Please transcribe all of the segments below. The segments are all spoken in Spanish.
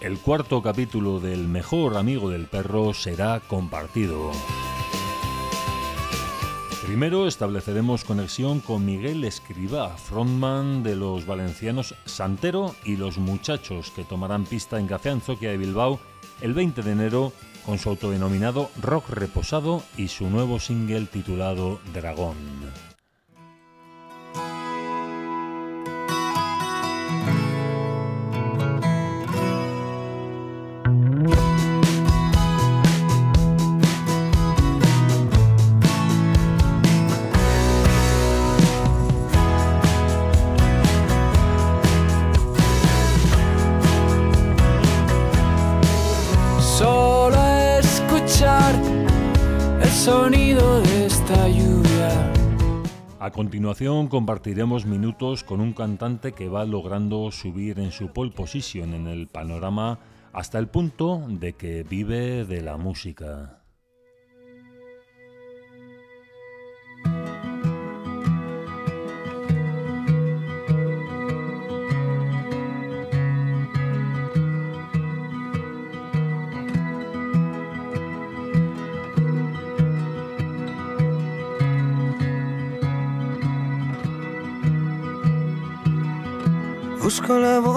El cuarto capítulo del Mejor Amigo del Perro será compartido. Primero estableceremos conexión con Miguel Escribá, frontman de los valencianos Santero y los muchachos que tomarán pista en Café Anzoquia de Bilbao el 20 de enero con su autodenominado Rock Reposado y su nuevo single titulado Dragón. Continuación compartiremos minutos con un cantante que va logrando subir en su pole position en el panorama hasta el punto de que vive de la música.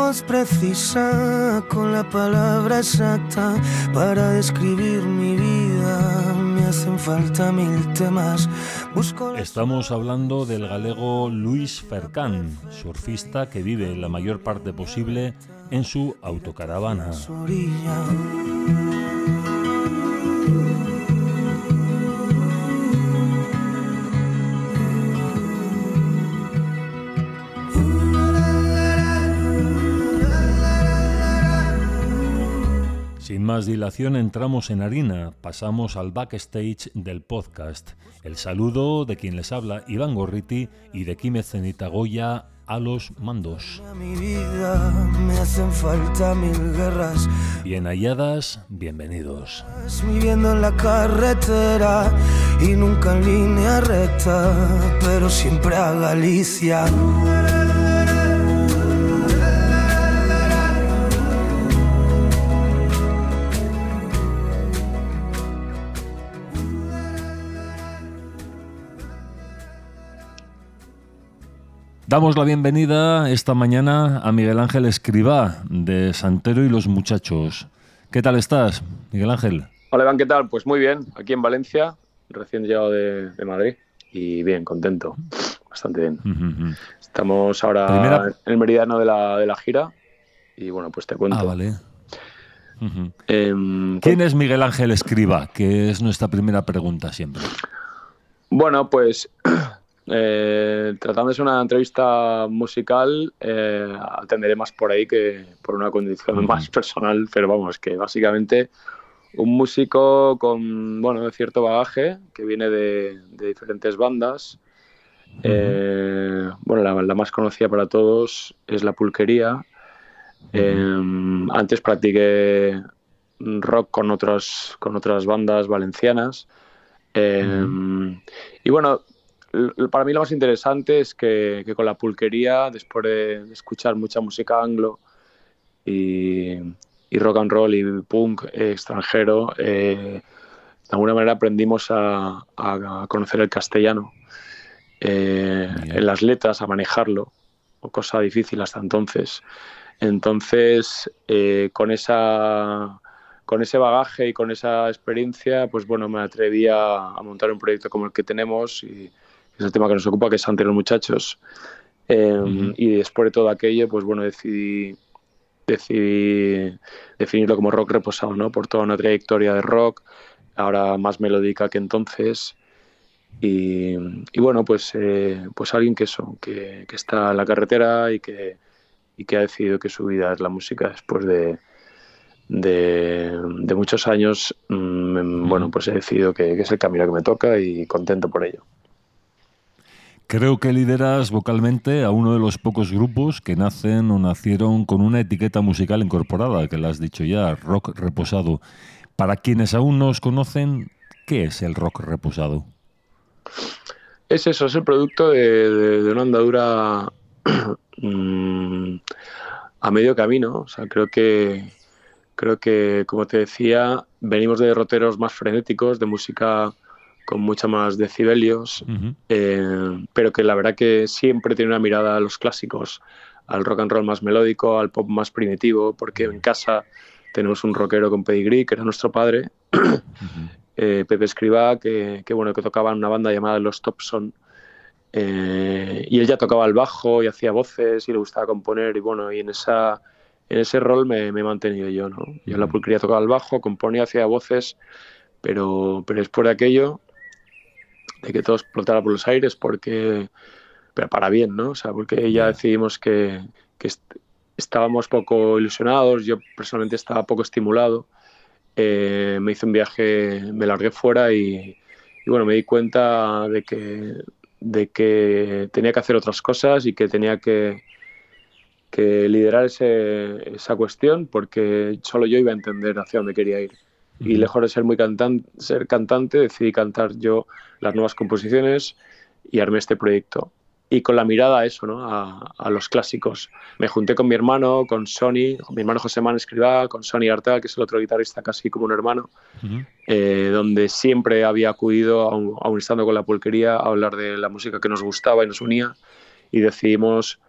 Voz precisa con la palabra exacta para describir mi vida. Me hacen falta mil temas. Estamos hablando del galego Luis Fercán, surfista que vive la mayor parte posible en su autocaravana. Más dilación entramos en harina, pasamos al backstage del podcast. El saludo de quien les habla, Iván Gorriti, y de Químez Goya a los mandos. me hacen falta mil guerras. Bien halladas, bienvenidos. Viviendo en la carretera y nunca en línea recta, pero siempre a Galicia. Damos la bienvenida esta mañana a Miguel Ángel Escribá, de Santero y los Muchachos. ¿Qué tal estás, Miguel Ángel? Hola, Iván, ¿qué tal? Pues muy bien, aquí en Valencia, recién llegado de, Madrid y bien, contento, bastante bien. Estamos ahora en el meridiano de la, de la gira y bueno, pues te cuento. Ah, vale. Em, ¿Quién es Miguel Ángel Escriba? Que es nuestra primera pregunta siempre. Bueno, pues eh, tratándose una entrevista musical, eh, atenderé más por ahí que por una condición más personal, pero vamos, que básicamente un músico con bueno, de cierto bagaje que viene de, diferentes bandas. Eh, bueno, la, más conocida para todos es La Pulquería. Em, antes practiqué rock con, otros, con otras bandas valencianas. Em, y bueno, para mí lo más interesante es que, con la pulquería, después de escuchar mucha música anglo y, rock and roll y punk extranjero, eh, de alguna manera aprendimos a, conocer el castellano eh, en las letras, a manejarlo, cosa difícil hasta entonces. Entonces, eh, con esa con ese bagaje y con esa experiencia, pues bueno, me atreví a, a montar un proyecto como el que tenemos y, es el tema que nos ocupa, que es ante los muchachos. Em, y después de todo aquello, pues bueno, decidí, decidí definirlo como rock reposado, ¿no? Por toda una trayectoria de rock, ahora más melódica que entonces. Y, bueno, pues, eh, pues alguien que eso, que, está en la carretera y que, y que ha decidido que su vida es la música después de, de, muchos años, mm, bueno, pues he decidido que, que, es el camino que me toca y contento por ello. Creo que lideras vocalmente a uno de los pocos grupos que nacen o nacieron con una etiqueta musical incorporada, que la has dicho ya, rock reposado. Para quienes aún no os conocen, ¿qué es el rock reposado? es eso, es el producto de, una andadura mm, a medio camino. O sea, creo que, creo que, como te decía, venimos de derroteros más frenéticos, de música con mucha más decibelios, eh, pero que la verdad que siempre tiene una mirada a los clásicos, al rock and roll más melódico, al pop más primitivo, porque en casa tenemos un rockero con pedigree, que era nuestro padre, eh, Pepe Escribá, que, bueno, que tocaba en una banda llamada Los Topson, eh, y él ya tocaba el bajo y hacía voces y le gustaba componer, y bueno, y en esa en ese rol me, he mantenido yo, ¿no? Yo en la pulquería tocaba el bajo, componía, hacía voces, pero, pero después de aquello, de que todo explotara por los aires, porque, pero para bien, ¿no? O sea, porque ya decidimos que, que estábamos poco ilusionados, yo personalmente estaba poco estimulado, eh, me hice un viaje, me largué fuera y, y, bueno, me di cuenta de que, de que tenía que hacer otras cosas y que tenía que que liderar ese, esa cuestión porque solo yo iba a entender hacia dónde quería ir. Y lejos de ser muy cantante, ser cantante, decidí cantar yo las nuevas composiciones y armé este proyecto. Y con la mirada a eso, ¿no? a, a los clásicos. Me junté con mi hermano, con Sony, mi hermano José Man Escribá, con Sony Artal, que es el otro guitarrista casi como un hermano, eh, donde siempre había acudido, aún, aún estando con la pulquería, a hablar de la música que nos gustaba y nos unía. Y decidimos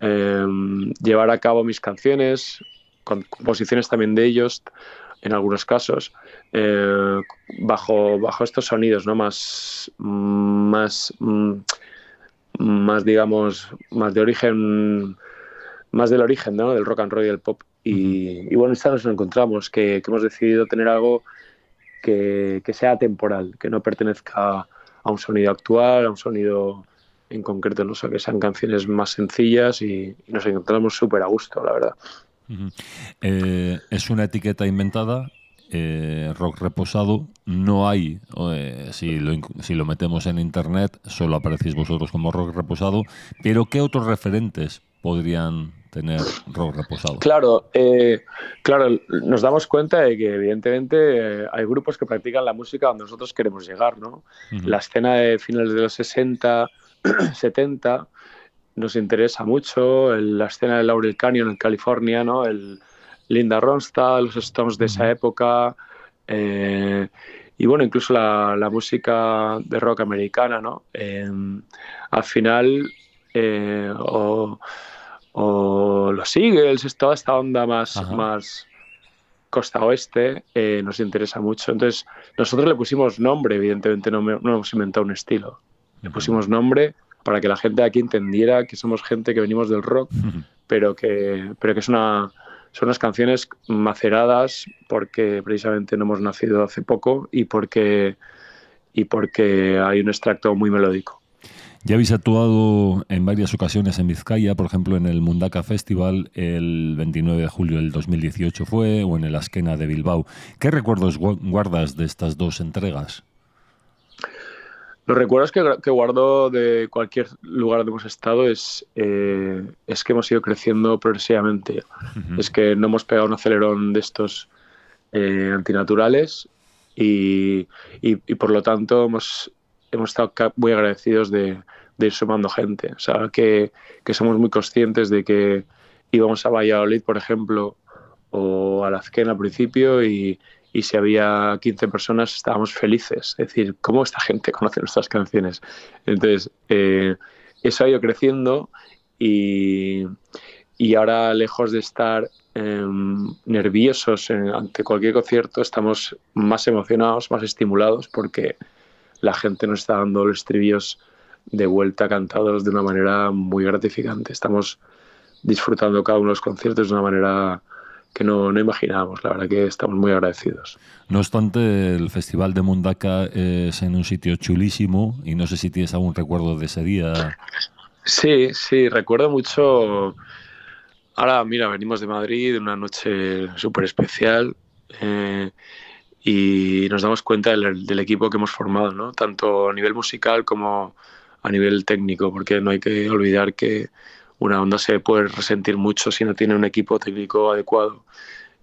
Em, llevar a cabo mis canciones, con composiciones también de ellos, en algunos casos, eh, bajo, bajo estos sonidos, ¿no? Más, más, mm, más, digamos, más de origen, más del origen, ¿no? Del rock and roll y del pop. Y, bueno, esta nos encontramos, que, que, hemos decidido tener algo que, que sea temporal, que no pertenezca a un sonido actual, a un sonido en concreto, no sé, que sean canciones más sencillas y, nos encontramos súper a gusto, la verdad. Eh, es una etiqueta inventada, eh, rock reposado. No hay, eh, si, lo, si lo metemos en internet, solo aparecéis vosotros como rock reposado. Pero ¿qué otros referentes podrían tener rock reposado? Claro, claro, nos damos cuenta de que evidentemente hay grupos que practican la música donde nosotros queremos llegar, ¿no? La escena de finales de los 60 70 nos interesa mucho, la escena de Laurel Canyon en California, ¿no? el Linda Ronstadt, los Stones de esa época, eh, y bueno, incluso la, música de rock americana, ¿no? Em, al final, eh, o, los Eagles, toda esta onda más, más costa oeste, eh, nos interesa mucho. Entonces, nosotros le pusimos nombre, evidentemente no, no hemos inventado un estilo. Le pusimos nombre para que la gente aquí entendiera que somos gente que venimos del rock, pero que, pero que es una, son unas canciones maceradas porque precisamente no hemos nacido hace poco y porque, y porque hay un extracto muy melódico. Ya habéis actuado en varias ocasiones en Vizcaya, por ejemplo en el Mundaka Festival el 29 de julio del 2018 fue, o en el Asquena de Bilbao. ¿Qué recuerdos guardas de estas dos entregas? Los recuerdos que, guardo de cualquier lugar donde hemos estado es, eh, es que hemos ido creciendo progresivamente. Es que no hemos pegado un acelerón de estos eh, antinaturales y, por lo tanto hemos, hemos estado muy agradecidos de, ir sumando gente. O sea, que, que, somos muy conscientes de que íbamos a Valladolid, por ejemplo, o a la Azquena al principio y, y si había 15 personas estábamos felices. Es decir, ¿cómo esta gente conoce nuestras canciones? Entonces, eh, eso ha ido creciendo y, y ahora, lejos de estar em, nerviosos ante cualquier concierto, estamos más emocionados, más estimulados porque la gente nos está dando los estribillos de vuelta cantados de una manera muy gratificante. Estamos disfrutando cada uno de los conciertos de una manera que no, no imaginábamos. La verdad que estamos muy agradecidos. No obstante, el Festival de Mundaka es en un sitio chulísimo y no sé si tienes algún recuerdo de ese día. Sí, sí, recuerdo mucho. Ahora, mira, venimos de Madrid, una noche súper especial eh, y nos damos cuenta del, del, equipo que hemos formado, ¿no? tanto a nivel musical como a nivel técnico, porque no hay que olvidar que una onda se puede resentir mucho si no tiene un equipo técnico adecuado.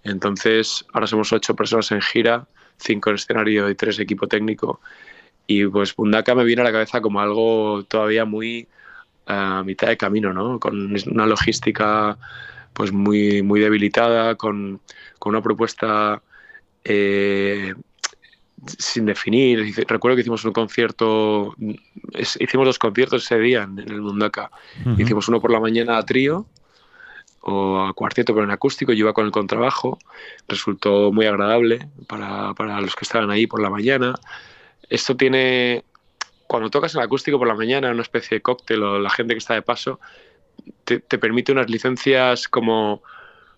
Entonces, ahora somos ocho personas en gira, cinco en escenario y tres equipo técnico. Y pues Bundaka me viene a la cabeza como algo todavía muy a mitad de camino, ¿no? Con una logística pues muy, muy debilitada, con, con una propuesta eh, sin definir. Recuerdo que hicimos un concierto, hicimos dos conciertos ese día en, el Mundaka. Hicimos uno por la mañana a trío o a cuarteto pero en acústico, yo iba con el contrabajo, resultó muy agradable para, para los que estaban ahí por la mañana. Esto tiene, cuando tocas el acústico por la mañana, una especie de cóctel o la gente que está de paso, te, te permite unas licencias como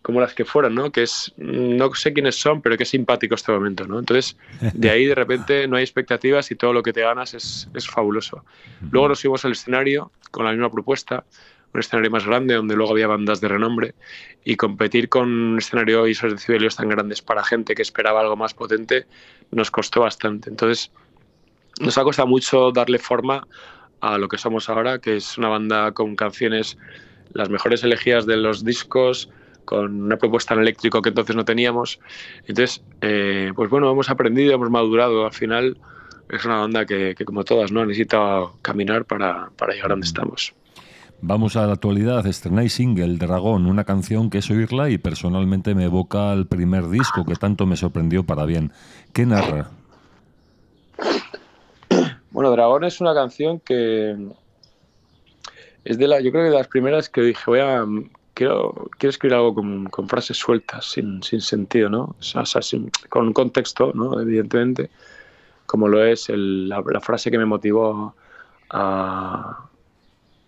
como las que fueron, ¿no? Que es, no sé quiénes son, pero es simpático este momento, ¿no? Entonces, de ahí de repente no hay expectativas y todo lo que te ganas es, es fabuloso. Luego nos subimos al escenario con la misma propuesta, un escenario más grande donde luego había bandas de renombre y competir con un escenario y esos decibelios tan grandes para gente que esperaba algo más potente nos costó bastante. Entonces, nos ha costado mucho darle forma a lo que somos ahora, que es una banda con canciones las mejores elegidas de los discos, con una propuesta en eléctrico que entonces no teníamos. Entonces, eh, pues bueno, hemos aprendido, hemos madurado. Al final es una banda que, como todas, ¿no? necesita caminar para, para llegar a donde estamos. Vamos a la actualidad. Estrenáis single Dragón, una canción que es oírla y personalmente me evoca al primer disco que tanto me sorprendió para bien. ¿Qué narra? Bueno, Dragón es una canción que es de la, yo creo que de las primeras que dije, voy a, quiero, quiero escribir algo con, con frases sueltas, sin, sin, sentido, ¿no? O sea, sin, con contexto, ¿no? Evidentemente, como lo es el, la, la, frase que me motivó a...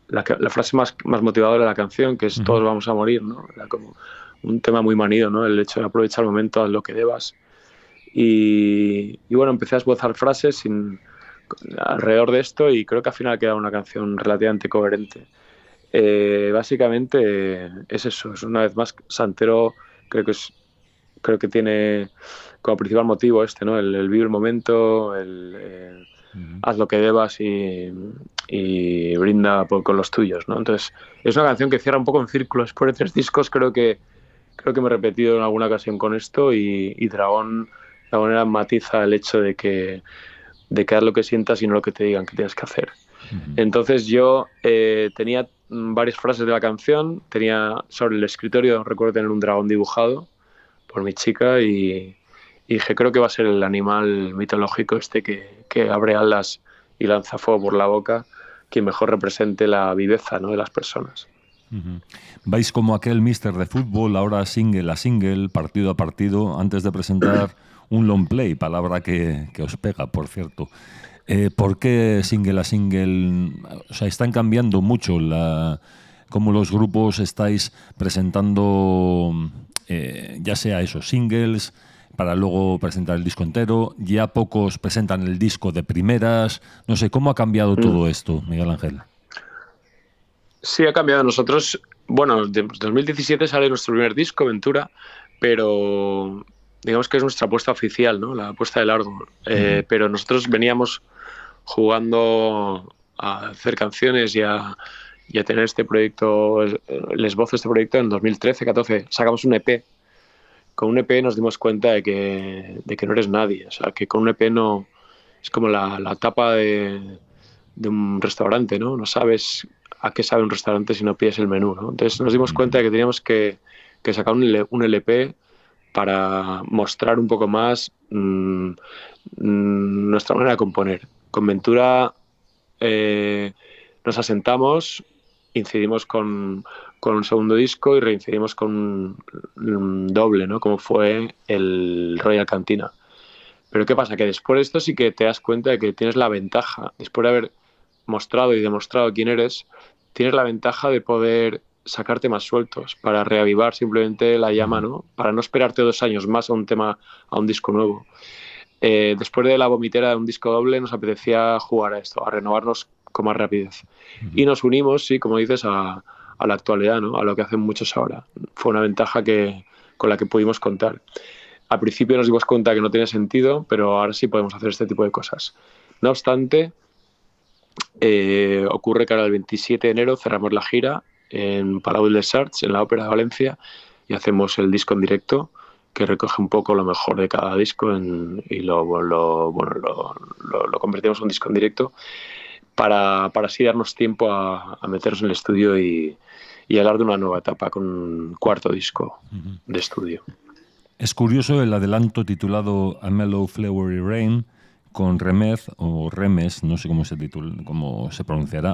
La, la, frase más, más motivadora de la canción, que es todos vamos a morir, ¿no? Era como un tema muy manido, ¿no? El hecho de aprovechar el momento a lo que debas. Y, y bueno, empecé a esbozar frases sin, alrededor de esto y creo que al final ha quedado una canción relativamente coherente. Eh, básicamente es eso, es una vez más Santero creo que es creo que tiene como principal motivo este, ¿no? El, el vivir el momento, el eh, uh -huh. haz lo que debas y, y brinda por, con los tuyos, ¿no? Entonces es una canción que cierra un poco en círculos. Después de tres discos creo que creo que me he repetido en alguna ocasión con esto y, y Dragón de alguna manera matiza el hecho de que de que haz lo que sientas y no lo que te digan que tienes que hacer. Uh -huh. Entonces yo eh, tenía varias frases de la canción. Tenía sobre el escritorio, recuerdo tener un dragón dibujado por mi chica y, y dije, creo que va a ser el animal mitológico este que, que, abre alas y lanza fuego por la boca, quien mejor represente la viveza ¿no? de las personas. Uh -huh. Vais como aquel mister de fútbol, ahora single a single, partido a partido, antes de presentar un long play, palabra que, que os pega, por cierto. Eh, ¿Por qué single a single? O sea, están cambiando mucho la, cómo los grupos estáis presentando, eh, ya sea esos singles, para luego presentar el disco entero. Ya pocos presentan el disco de primeras. No sé, ¿cómo ha cambiado mm. todo esto, Miguel Ángel? Sí, ha cambiado. Nosotros, bueno, de 2017 sale nuestro primer disco, Ventura, pero digamos que es nuestra apuesta oficial, ¿no? La apuesta de largo. Mm. Eh, pero nosotros veníamos jugando a hacer canciones y a, y a tener este proyecto, el esbozo de este proyecto en 2013-14. Sacamos un EP. Con un EP nos dimos cuenta de que, de que no eres nadie. O sea, que con un EP no. Es como la, la tapa de, de, un restaurante, ¿no? No sabes a qué sabe un restaurante si no pides el menú, ¿no? Entonces nos dimos cuenta de que teníamos que, que sacar un, un LP para mostrar un poco más mmm, nuestra manera de componer. Con Ventura eh, nos asentamos, incidimos con, con, un segundo disco y reincidimos con un, un, doble, ¿no? como fue el Royal Cantina. Pero ¿qué pasa? Que después de esto sí que te das cuenta de que tienes la ventaja, después de haber mostrado y demostrado quién eres, tienes la ventaja de poder sacarte más sueltos para reavivar simplemente la llama, ¿no? Para no esperarte dos años más a un tema, a un disco nuevo eh, después de la vomitera de un disco doble nos apetecía jugar a esto, a renovarnos con más rapidez. Uh -huh. Y nos unimos, sí, como dices, a, a, la actualidad, ¿no? a lo que hacen muchos ahora. Fue una ventaja que, con la que pudimos contar. Al principio nos dimos cuenta que no tenía sentido, pero ahora sí podemos hacer este tipo de cosas. No obstante, eh, ocurre que ahora el 27 de enero cerramos la gira en Palau des Arts, en la Ópera de Valencia, y hacemos el disco en directo que recoge un poco lo mejor de cada disco en, y lo, lo, bueno, lo, lo, lo, convertimos en un disco en directo para, para así darnos tiempo a, meternos en el estudio y, y, hablar de una nueva etapa con un cuarto disco de estudio. Es curioso el adelanto titulado A Mellow Flowery Rain con Remez o Remes, no sé cómo se titula, cómo se pronunciará,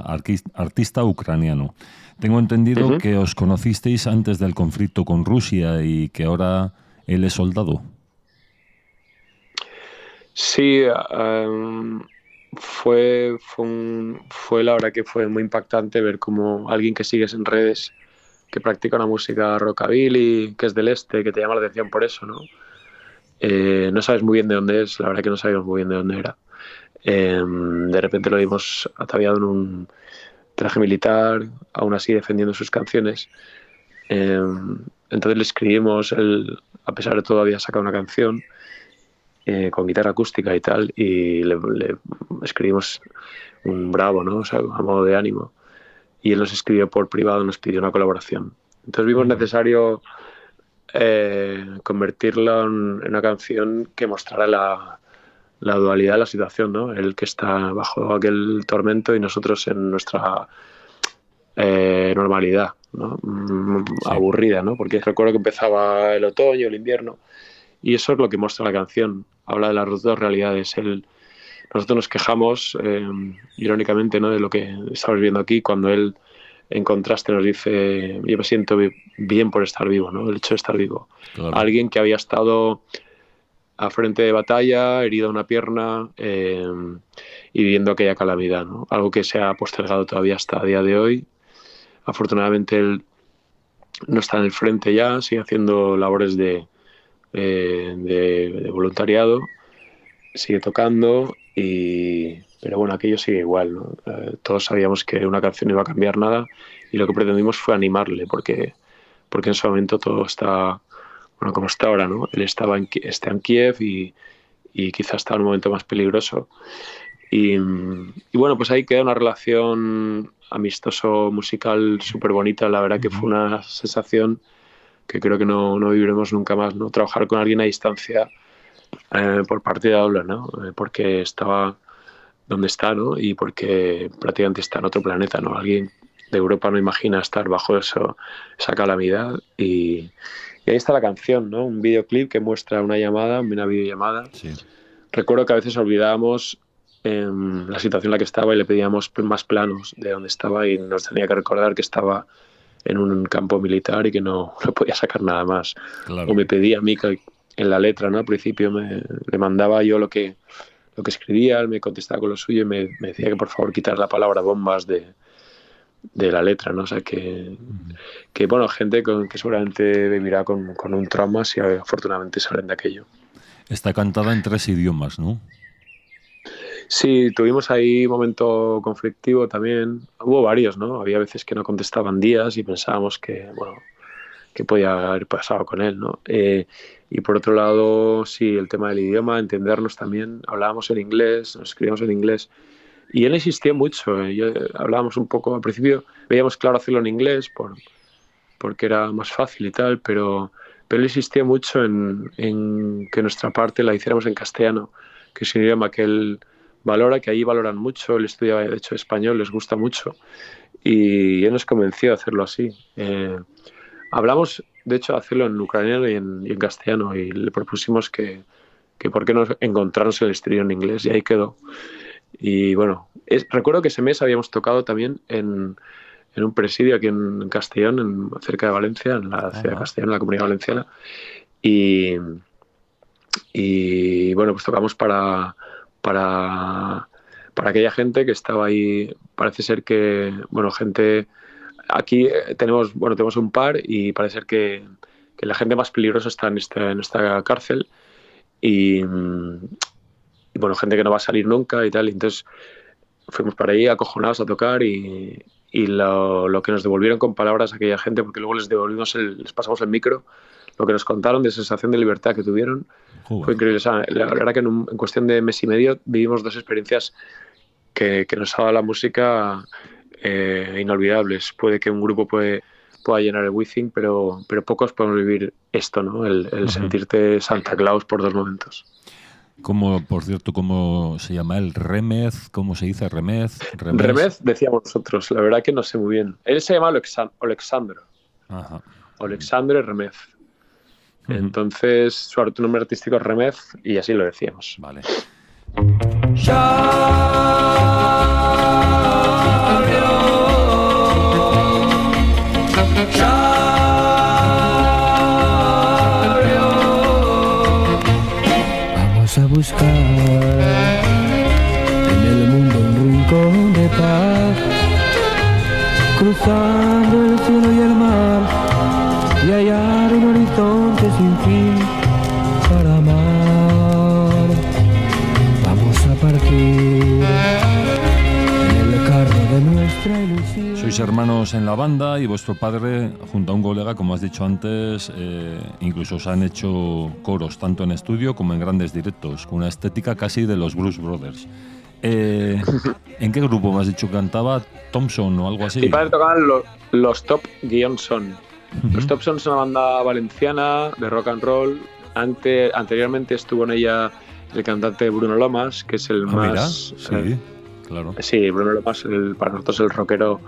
artista ucraniano. Tengo entendido que os conocisteis antes del conflicto con Rusia y que ahora él es soldado. Sí, fue, fue, la hora que fue muy impactante ver como alguien que sigues en redes, que practica una música rockabilly, que es del este, que te llama la atención por eso, ¿no? Eh, no sabes muy bien de dónde es, la verdad que no sabíamos muy bien de dónde era. Em, de repente lo vimos ataviado en un traje militar, aún así defendiendo sus canciones. Em, entonces le escribimos, él, a pesar de todo, había sacado una canción eh, con guitarra acústica y tal, y le, escribimos un bravo, ¿no? O sea, a modo de ánimo. Y él nos escribió por privado, nos pidió una colaboración. Entonces vimos necesario eh, convertirlo en, una canción que mostrara la, la, dualidad de la situación, ¿no? El que está bajo aquel tormento y nosotros en nuestra eh, normalidad, ¿no? Mm, aburrida, ¿no? Porque recuerdo que empezaba el otoño, el invierno, y eso es lo que muestra la canción. Habla de las dos realidades. El, nosotros nos quejamos, eh, irónicamente, ¿no? de lo que estamos viendo aquí, cuando él, en contraste, nos dice, yo me siento bien por estar vivo, ¿no? el hecho de estar vivo. Alguien que había estado a frente de batalla, herido una pierna eh, y viviendo aquella calamidad, ¿no? algo que se ha postergado todavía hasta el día de hoy. Afortunadamente él no está en el frente ya, sigue haciendo labores de, eh, de, voluntariado, sigue tocando, y, pero bueno, aquello sigue igual. Eh, todos sabíamos que una canción no iba a cambiar nada y lo que pretendimos fue animarle, porque, porque en ese momento todo está, bueno, como está ahora, ¿no? Él estaba en, está en Kiev y, y quizás está en un momento más peligroso. Y, y, bueno, pues ahí queda una relación amistoso musical súper bonita. La verdad que fue una sensación que creo que no, no viviremos nunca más, ¿no? Trabajar con alguien a distancia eh, por partida doble, ¿no? Eh, porque estaba donde está, ¿no? Y porque prácticamente está en otro planeta, ¿no? Alguien de Europa no imagina estar bajo eso, esa calamidad y, ahí está la canción, ¿no? Un videoclip que muestra una llamada, una videollamada. Recuerdo que a veces olvidábamos em, la situación en la que estaba y le pedíamos más planos de dónde estaba y nos tenía que recordar que estaba en un campo militar y que no, no podía sacar nada más. O me pedía a mí que en la letra, ¿no? Al principio me, le mandaba yo lo que, lo que escribía, él me contestaba con lo suyo y me, me decía que por favor quitar la palabra bombas de, de la letra, ¿no? O sea, que, que bueno, gente con, que seguramente vivirá con, con un trauma si afortunadamente salen de aquello. Está cantada en tres idiomas, ¿no? Sí, tuvimos ahí un momento conflictivo también. Hubo varios, ¿no? Había veces que no contestaban días y pensábamos que, bueno, que podía haber pasado con él, ¿no? Eh, y por otro lado, sí, el tema del idioma, entendernos también. Hablábamos en inglés, nos escribíamos en inglés. Y él insistía mucho. Eh, yo, hablábamos un poco, al principio veíamos claro hacerlo en inglés por, porque era más fácil y tal, pero, pero él insistía mucho en, en que nuestra parte la hiciéramos en castellano, que es un idioma que él valora, que ahí valoran mucho, el estudio de hecho español les gusta mucho y él nos convenció de hacerlo así. Eh, hablamos, de hecho, de hacerlo en ucraniano y en, castellano y le propusimos que, que por qué no encontrarnos el estudio en inglés y ahí quedó. Y bueno, recuerdo que ese mes habíamos tocado también en, en un presidio aquí en Castellón, en, cerca de Valencia, en la ciudad de Castellón, en la comunidad valenciana. Y, y bueno, pues tocamos para, para, para aquella gente que estaba ahí. Parece ser que, bueno, gente. Aquí eh, tenemos, bueno, tenemos un par y parece ser que, que la gente más peligrosa está en esta, en esta cárcel y, y, bueno, gente que no va a salir nunca y tal. Entonces fuimos para ahí acojonados a tocar y, y lo, lo, que nos devolvieron con palabras a aquella gente, porque luego les devolvimos, el, les pasamos el micro, lo que nos contaron de sensación de libertad que tuvieron fue increíble. la verdad que en, cuestión de mes y medio vivimos dos experiencias que, que nos ha dado la música eh, inolvidables. Puede que un grupo puede, pueda llenar el Withing, pero, pero pocos podemos vivir esto, ¿no? El, sentirte Santa Claus por dos momentos. Como, por cierto, ¿cómo se llama él? ¿Remez? ¿Cómo se dice? ¿Remez? Remez, decíamos nosotros. La verdad que no sé muy bien. Él se llama Alexandro. Ajá. Alexandre Remez. Entonces, su nombre artístico es Remez y así lo decíamos. Vale. Vamos a buscar hermanos en la banda y vuestro padre, junto a un colega, como has dicho antes, eh, incluso os han hecho coros tanto en estudio como en grandes directos, con una estética casi de los Blues Brothers. Eh, ¿En qué grupo me has dicho que cantaba? ¿Thompson o algo así? Mi padre tocaban los, los Top Guion Son. Los Top Son es una banda valenciana de rock and roll. Ante, anteriormente estuvo en ella el cantante Bruno Lomas, que es el Ah, mira, más. sí, eh, claro. sí, Bruno Lomas, el, para nosotros el rockero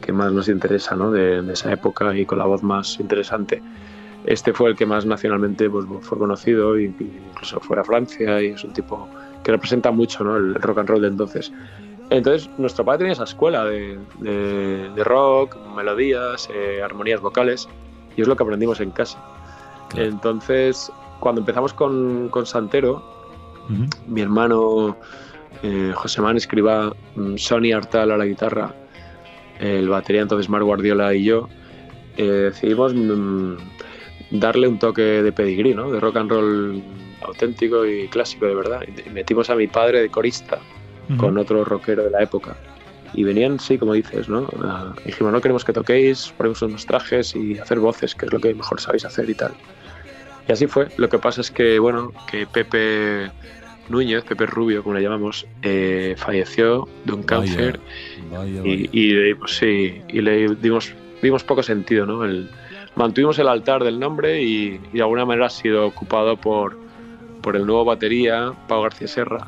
que más nos interesa ¿no? de, de esa época y con la voz más interesante. Este fue el que más nacionalmente pues, fue conocido, y incluso fue a Francia, y es un tipo que representa mucho ¿no? el rock and roll de entonces. Entonces, nuestro padre tenía esa escuela de, de- de rock, melodías, eh, armonías vocales, y es lo que aprendimos en casa. Claro. Entonces, cuando empezamos con, con Santero, Ujú. mi hermano eh, José Man escriba mm, Sony Artal a la guitarra, el batería entonces Mar Guardiola y yo, eh, decidimos mm, darle un toque de pedigrí, ¿no? de rock and roll auténtico y clásico de verdad. Y metimos a mi padre de corista con otro rockero de la época. Y venían, sí, como dices, ¿no? Ah, dijimos, no queremos que toquéis, ponemos unos trajes y hacer voces, que es lo que mejor sabéis hacer y tal. Y así fue. Lo que pasa es que, bueno, que Pepe Núñez, Pepe Rubio, como le llamamos, eh, falleció de un Vaya, cáncer vaya, y, vaya. y pues sí, y le dimos, dimos poco sentido, ¿no? El- mantuvimos el altar del nombre y, y de alguna manera ha sido ocupado por, por el nuevo batería, Pau García Serra,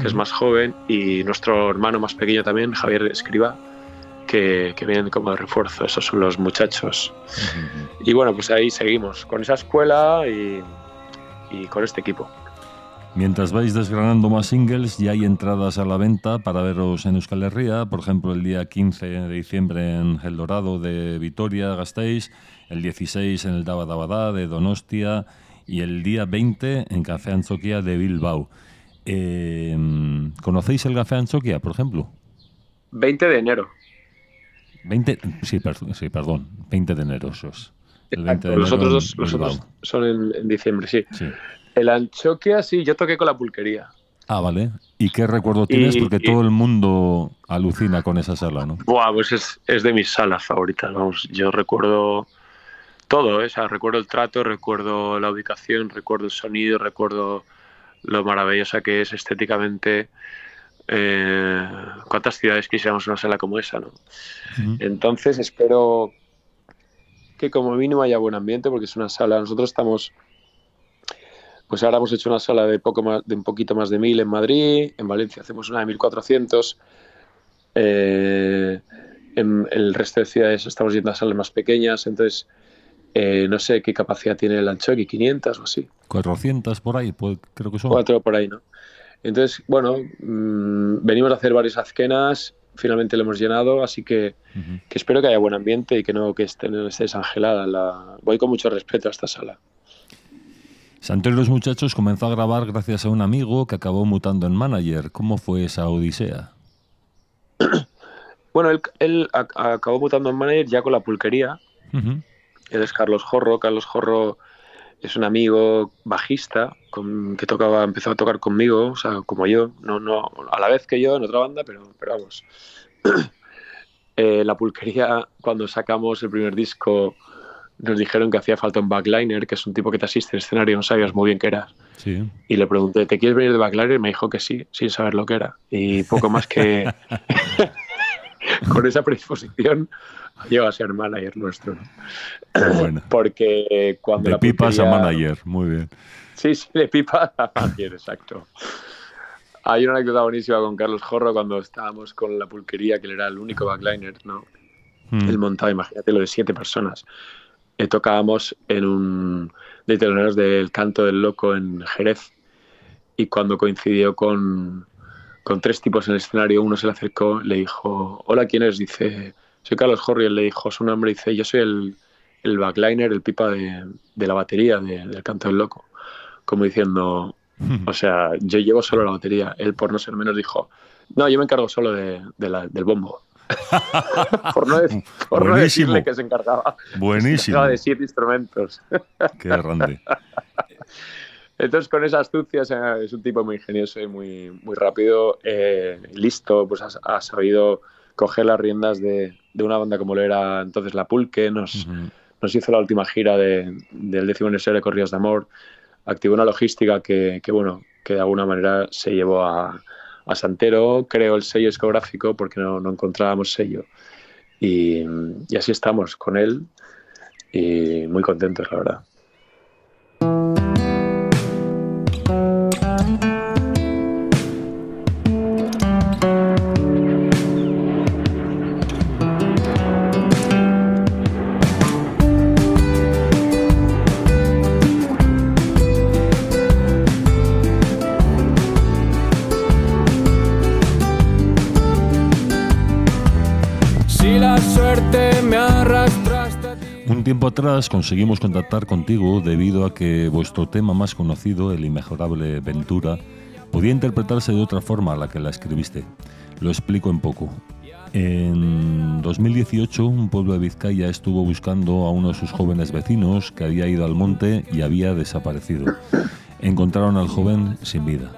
que es más joven, y nuestro hermano más pequeño también, Javier Escriba, que, que vienen como de refuerzo. Esos son los muchachos. Ujú. Y bueno, pues ahí seguimos, con esa escuela y, y con este equipo. Mientras vais desgranando más singles, ya hay entradas a la venta para veros en Euskal Herria, por ejemplo, el día 15 de diciembre en El Dorado de Vitoria, Gasteiz, el 16 en el Daba Dabadá de Donostia y el día 20 en Café Anchoquia de Bilbao. Eh, ¿Conocéis el Café Anchoquia, por ejemplo? 20 de enero. 20, sí, per- sí, perdón, 20 de enero, eso es. El 20 de Los otros dos los otros son en, en diciembre, sí. Sí. El Anchoquia, sí, yo toqué con la pulquería. Ah, vale. ¿Y qué recuerdo tienes? Y- Porque y- todo el mundo alucina con esa sala, ¿no? Buah, pues es, es de mis salas favoritas, vamos. Yo recuerdo todo, ¿eh? o sea, recuerdo el trato, recuerdo la ubicación, recuerdo el sonido, recuerdo lo maravillosa que es estéticamente. Eh, ¿Cuántas ciudades quisiéramos una sala como esa, no? Entonces espero que como mínimo haya buen ambiente porque es una sala. Nosotros estamos, pues ahora hemos hecho una sala de poco más, de un poquito más de mil en Madrid, en Valencia hacemos una de 1400. Eh, en el resto de ciudades estamos yendo a salas más pequeñas, entonces eh, no sé qué capacidad tiene el Anchoqui, 500 o así, 400 por ahí, pues, creo que son. cuatro por ahí, ¿no? Entonces, bueno, mm, venimos a hacer varias azquenas, finalmente lo hemos llenado, así que espero que haya buen ambiente y que no que esté, esté desangelada. La... Voy con mucho respeto a esta sala. Santero y los muchachos comenzó a grabar gracias a un amigo que acabó mutando en manager. ¿Cómo fue esa odisea? Bueno, él, él ac- acabó mutando en manager ya con la pulquería. Él es Carlos Jorro. Carlos Jorro es un amigo bajista con- que tocaba, empezó a tocar conmigo, o sea, como yo, no, no, a la vez que yo en otra banda, pero, pero vamos. Eh, la pulquería, cuando sacamos el primer disco, nos dijeron que hacía falta un backliner, que es un tipo que te asiste en escenario, no sabías muy bien qué era. Sí. Y le pregunté, ¿te quieres venir de backliner? Y me dijo que sí, sin saber lo que era. Y poco más que con esa predisposición llega a ser manager nuestro. Porque cuando... De pipas a manager, muy bien. Sí, sí, de pipas a manager, exacto. Hay una anécdota buenísima con Carlos Jorro cuando estábamos con la pulquería, que él era el único backliner, ¿no? Mm. Él montaba, imagínate, lo de siete personas. Eh, tocábamos en un de teloneros del Canto del Loco en Jerez y cuando coincidió con, con tres tipos en el escenario, uno se le acercó, le dijo, hola, ¿quién es? Dice, soy Carlos Jorri, él le dijo su nombre, dice, yo soy el, el backliner, el pipa de, de la batería del Canto del Loco. Como diciendo, o sea, yo llevo solo la batería. Él, por no ser menos, dijo, no, yo me encargo solo de, del bombo. Por no, decirle que se encargaba. Buenísimo. de siete instrumentos. Qué grande. Entonces, con esa astucia, es un tipo muy ingenioso y muy, muy rápido, eh, listo, pues ha, sabido coger las riendas de, de, una banda como lo era entonces La Pulque, nos, nos hizo la última gira de, del décimo aniversario de Corridas de Amor, activó una logística que, que, bueno, que de alguna manera se llevó a, a Santero, creó el sello discográfico porque no, no encontrábamos sello. Y, y así estamos con él y muy contentos, la verdad. Tiempo atrás conseguimos contactar contigo debido a que vuestro tema más conocido, el inmejorable Ventura, podía interpretarse de otra forma a la que la escribiste. Lo explico en poco. En 2018, un pueblo de Vizcaya estuvo buscando a uno de sus jóvenes vecinos que había ido al monte y había desaparecido. Encontraron al joven sin vida.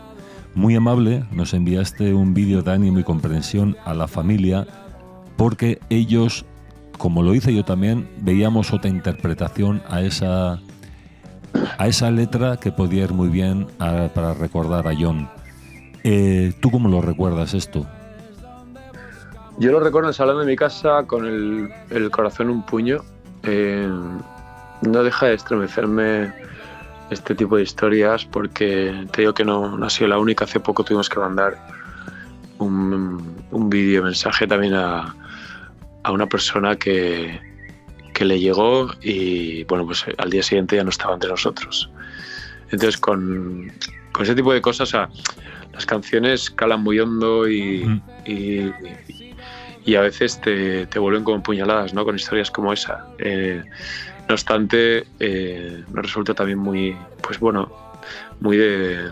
Muy amable, nos enviaste un vídeo de ánimo y comprensión a la familia porque ellos como lo hice yo también, veíamos otra interpretación a esa, a esa letra que podía ir muy bien para recordar a John. Eh, ¿Tú cómo lo recuerdas esto? Yo lo recuerdo en salón de mi casa con el, corazón en un puño. Eh, no deja de estremecerme este tipo de historias porque te digo que no, no ha sido la única. Hace poco tuvimos que mandar un, un vídeo mensaje también a, a una persona que, que le llegó y bueno, pues al día siguiente ya no estaba entre nosotros. Entonces con, con ese tipo de cosas, las canciones calan muy hondo y, y, y, a veces te, te, vuelven como puñaladas, ¿no? Con historias como esa. Eh, no obstante, eh, nos resulta también muy, pues bueno, muy de,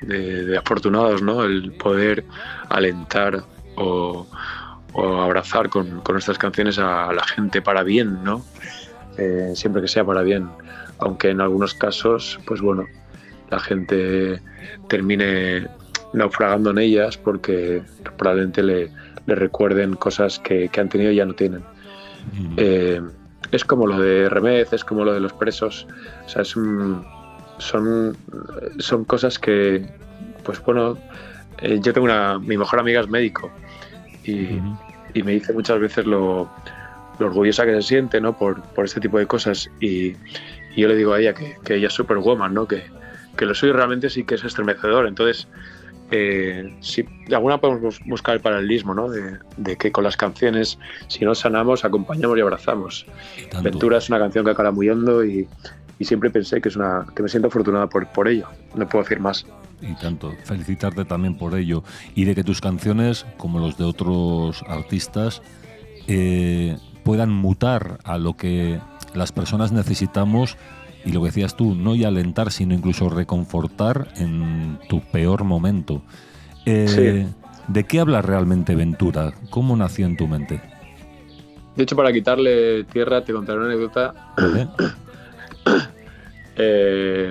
de, de afortunados, ¿no? El poder alentar o, o abrazar con, con estas canciones a la gente para bien, ¿no? Eh, siempre que sea para bien, aunque en algunos casos, pues bueno, la gente termine naufragando en ellas porque probablemente le, le recuerden cosas que, que, han tenido y ya no tienen. Eh, es como lo de Remez, es como lo de los presos, o sea, es un, son, son cosas que, pues bueno, eh, yo tengo una, mi mejor amiga es médico y, y me dice muchas veces lo, lo, orgullosa que se siente ¿no? por, por este tipo de cosas y, y, yo le digo a ella que, que ella es superwoman, ¿no? que, que lo suyo realmente sí que es estremecedor. Entonces, eh, si de alguna podemos buscar el paralelismo, ¿no? De, de, que con las canciones, si nos sanamos, acompañamos y abrazamos. Ventura es una canción que acaba muy hondo y, y, siempre pensé que es una que me siento afortunada por, por ello. No puedo decir más y tanto. Felicitarte también por ello y de que tus canciones, como los de otros artistas, eh, puedan mutar a lo que las personas necesitamos y lo que decías tú, no y alentar, sino incluso reconfortar en tu peor momento. Eh, ¿De qué habla realmente Ventura? ¿Cómo nació en tu mente? De hecho, para quitarle tierra, te contaré una anécdota. Eh,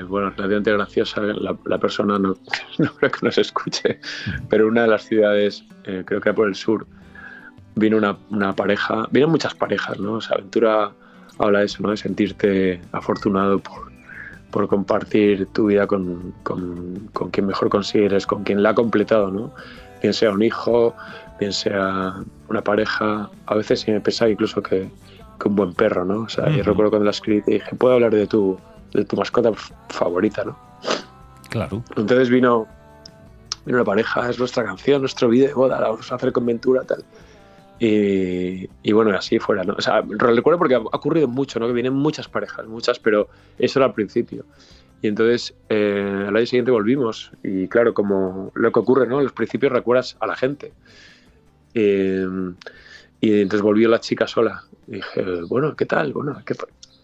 bueno, relativamente graciosa, la, persona no, no, creo que nos escuche, pero una de las ciudades, eh, creo que era por el sur, vino una, una, pareja, vino muchas parejas, ¿no? O sea, Aventura habla de eso, ¿no? De sentirte afortunado por, por compartir tu vida con, con, con, quien mejor consideres, con quien la ha completado, ¿no? bien sea un hijo, bien sea una pareja, a veces sí me pensaba incluso que, un buen perro, ¿no? O sea, yo recuerdo cuando la escribí y dije, puedo hablar de tu, de tu mascota favorita, ¿no? Claro. Entonces vino, vino una pareja, es nuestra canción, nuestro vídeo de boda, la vamos a hacer con Ventura, tal. Y, bueno, así fuera, ¿no? O sea, recuerdo porque ha ocurrido mucho, ¿no? Que vienen muchas parejas, muchas, pero eso era al principio. Y entonces eh, al año siguiente volvimos y claro, como lo que ocurre, ¿no? En los principios recuerdas a la gente. Eh, y entonces volvió la chica sola. Y dije, bueno, ¿qué tal? Bueno, ¿qué,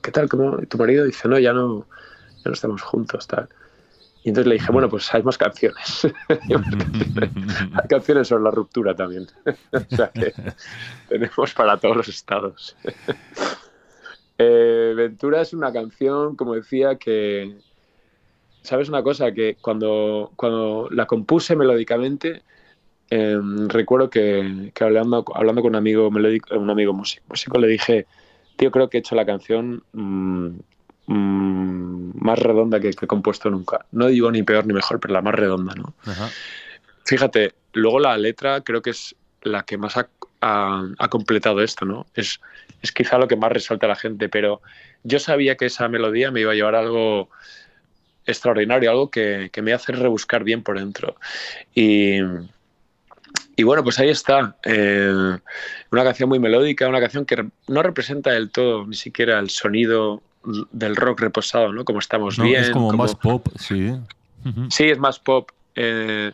qué tal? ¿Cómo? tu marido dice, no, ya no, ya no estamos juntos, tal. Y entonces le dije, bueno, pues hay más canciones. hay canciones sobre la ruptura también. o sea que tenemos para todos los estados. Eh, Ventura es una canción, como decía, que, ¿sabes una cosa? Que cuando, cuando la compuse melódicamente, em, recuerdo que, hablando, hablando con un amigo, melódico, un amigo músico, le dije, tío, creo que he hecho la canción mm, Mm, más redonda que, he compuesto nunca. No digo ni peor ni mejor, pero la más redonda, ¿no? Fíjate, luego la letra creo que es la que más ha, completado esto, ¿no? Es, es quizá lo que más resalta a la gente, pero yo sabía que esa melodía me iba a llevar a algo extraordinario, algo que, me iba a hacer rebuscar bien por dentro. Y, y bueno, pues ahí está. Eh, una canción muy melódica, una canción que no representa del todo ni siquiera el sonido del rock reposado, ¿no? Como estamos bien. Es como, más pop, sí. Sí, es más pop. Eh,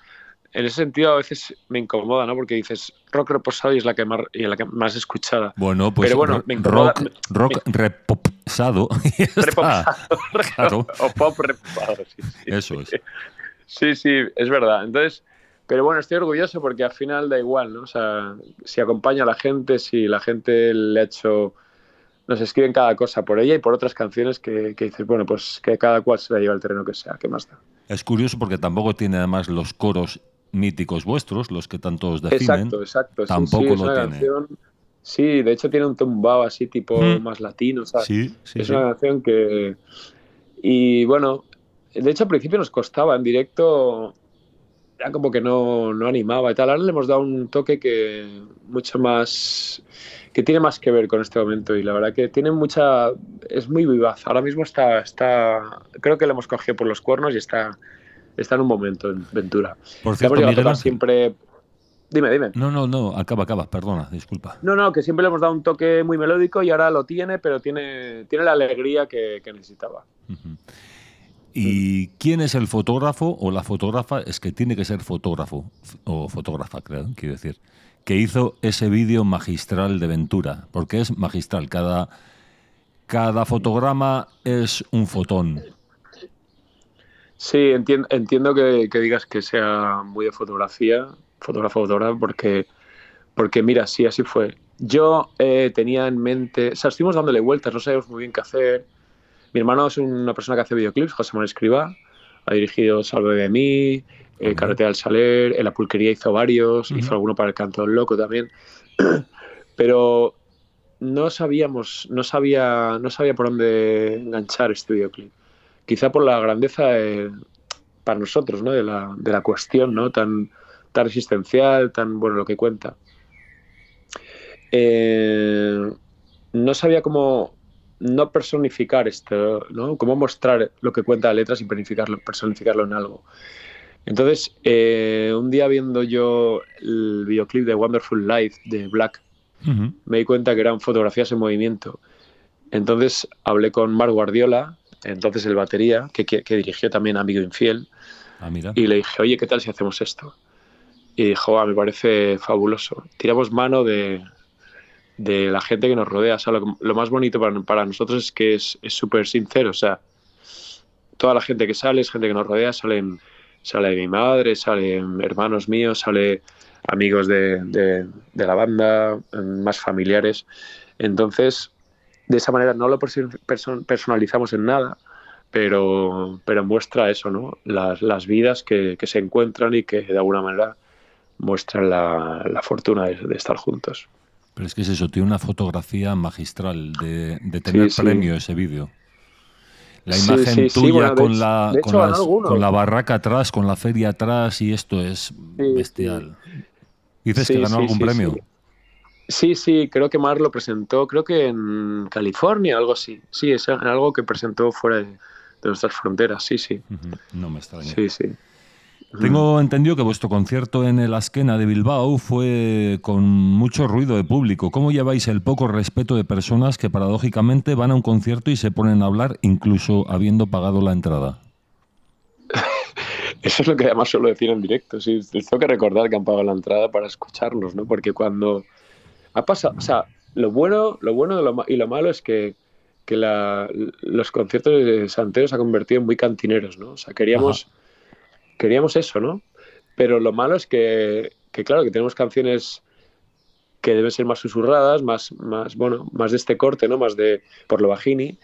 en ese sentido a veces me incomoda, ¿no? Porque dices rock reposado y es la que más, y la que más escuchada. Bueno, pues Pero bueno, me incomoda, rock, rock reposado. Reposado. O pop reposado, sí, sí. Eso es. Sí, sí, es verdad. Entonces, pero bueno, estoy orgulloso porque al final da igual, ¿no? O sea, si acompaña a la gente, si la gente le ha hecho nos escriben cada cosa por ella y por otras canciones que, que dices, bueno, pues que cada cual se la lleva al terreno que sea, ¿qué más da? Es curioso porque tampoco tiene además los coros míticos vuestros, los que tanto os definen. Exacto, exacto. Tampoco lo tiene. Canción, sí, de hecho tiene un tumbao así tipo mm. más latino, ¿sabes? Sí, sí, es una canción que... Y bueno, de hecho al principio nos costaba en directo ya como que no, no, animaba y tal. Ahora le hemos dado un toque que mucho más que tiene más que ver con este momento y la verdad que tiene mucha es muy vivaz. Ahora mismo está está creo que le hemos cogido por los cuernos y está está en un momento en Ventura. Por cierto, siempre Dime, dime. No, no, no, acaba, acaba, perdona, disculpa. No, no, que siempre le hemos dado un toque muy melódico y ahora lo tiene, pero tiene, tiene la alegría que, necesitaba. ¿Y quién es el fotógrafo o la fotógrafa? Es que tiene que ser fotógrafo o fotógrafa, creo, quiero decir que hizo ese vídeo magistral de Ventura, porque es magistral, cada, cada fotograma es un fotón. Sí, entiendo, que, digas que sea muy de fotografía, fotógrafo, fotógrafo, porque, porque mira, sí, así fue. Yo eh, tenía en mente, o sea, estuvimos dándole vueltas, no sabíamos muy bien qué hacer. Mi hermano es una persona que hace videoclips, José Manuel Escriba, ha dirigido Salve de mí, eh, Carretera del Saler, en la pulquería hizo varios, hizo alguno para el Canto Loco también, pero no sabíamos, no sabía, no sabía por dónde enganchar este videoclip. Quizá por la grandeza para nosotros, ¿no? De la, de la cuestión, ¿no? Tan, tan existencial, tan bueno lo que cuenta. Eh, no sabía cómo no personificar esto, ¿no? Cómo mostrar lo que cuenta la letra sin personificarlo, personificarlo en algo. Entonces, eh, un día viendo yo el videoclip de Wonderful Life de Black, me di cuenta que eran fotografías en movimiento. Entonces hablé con Mark Guardiola, entonces el batería, que, dirigió también Amigo Infiel, ah, y le dije, oye, ¿qué tal si hacemos esto? Y dijo, ah, me parece fabuloso. Tiramos mano de, la gente que nos rodea. lo, más bonito para, nosotros es que es súper sincero. O sea, toda la gente que sale es gente que nos rodea, salen sale mi madre, sale hermanos míos, sale amigos de, la banda, más familiares. Entonces, de esa manera no lo personalizamos en nada, pero, pero muestra eso, ¿no? Las, vidas que, se encuentran y que de alguna manera muestran la, fortuna de, estar juntos. Pero es que es eso, tiene una fotografía magistral de, tener premio ese vídeo. la imagen sí, tuya bueno, con, hecho- la, con, las- la barraca atrás, con la feria atrás y esto es bestial. Dices Sí, que ganó sí, algún premio. sí. Sí, creo que Mar lo presentó, creo que en California, algo así. Sí, es algo que presentó fuera de, de nuestras fronteras, sí, sí. No me extraña. Sí, sí. Tengo entendido que vuestro concierto en el Asquena de Bilbao fue con mucho ruido de público. ¿Cómo lleváis el poco respeto de personas que paradójicamente van a un concierto y se ponen a hablar incluso habiendo pagado la entrada? Eso es lo que además suelo decir en directo. Sí, tengo que recordar que han pagado la entrada para escucharnos, ¿no? Porque cuando ha pasado, o sea, lo bueno, lo bueno de lo y lo malo es que, que la- los conciertos de Santero se han convertido en muy cantineros, ¿no? O sea, queríamos, queríamos eso, ¿no? Pero lo malo es que, claro, que tenemos canciones que deben ser más susurradas, más, más, bueno, más de este corte, ¿no? Más de por lo bajini.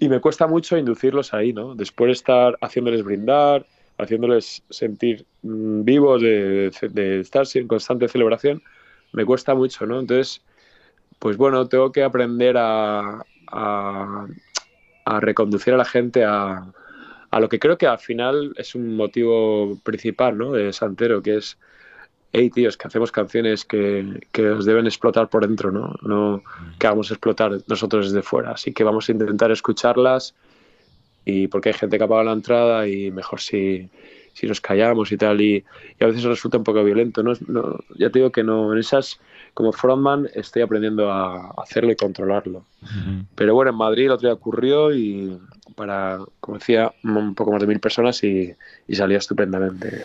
Y me cuesta mucho inducirlos ahí, ¿no? Después de estar haciéndoles brindar, haciéndoles sentir mm, vivos, de, estar en constante celebración, me cuesta mucho, ¿no? Entonces, pues bueno, tengo que aprender a reconducir a la gente a, a lo que creo que al final es un motivo principal, ¿no? De Santero, que es, hey, tíos, que hacemos canciones que, que os deben explotar por dentro, ¿no? No que hagamos explotar nosotros desde fuera. Así que vamos a intentar escucharlas y porque hay gente que ha pagado la entrada y mejor si, si nos callamos y tal. Y, y a veces resulta un poco violento, ¿no? No- Ya te digo que no, en esas, como frontman, estoy aprendiendo a hacerlo y controlarlo. Pero bueno, en Madrid el otro día ocurrió y para, como decía, un poco más de mil personas y, y salía estupendamente.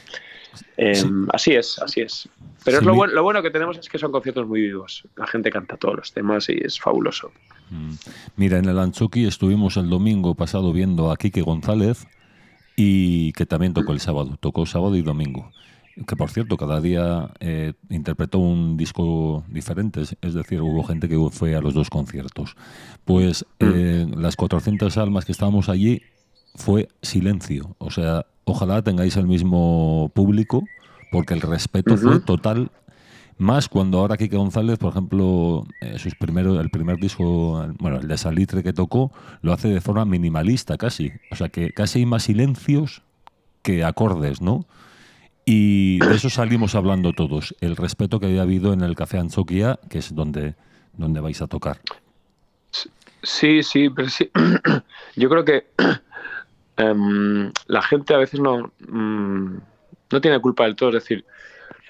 Eh, Sí. Así es, así es. Pero Sí, es lo, bueno, lo bueno que tenemos es que son conciertos muy vivos. La gente canta todos los temas y es fabuloso. Mm. Mira, en el Anchoqui estuvimos el domingo pasado viendo a Quique González y que también tocó el sábado, tocó sábado y domingo. Que por cierto, cada día eh, interpretó un disco diferente, es- decir, hubo gente que fue a los dos conciertos. Pues eh, las 400 almas que estábamos allí fue silencio. O sea, ojalá tengáis el mismo público, porque el respeto fue Ujú. total más cuando ahora Kike González, por ejemplo, eh, sus primeros, el primer disco, bueno, el de Salitre que tocó, lo hace de forma minimalista casi. O sea que casi hay más silencios que acordes, ¿no? Y de eso salimos hablando todos. El respeto que había habido en el Café Anchoquia, que es donde, donde vais a tocar. Sí, sí, pero sí. Yo creo que em, la gente a veces no, mm, no tiene culpa del todo. Es decir,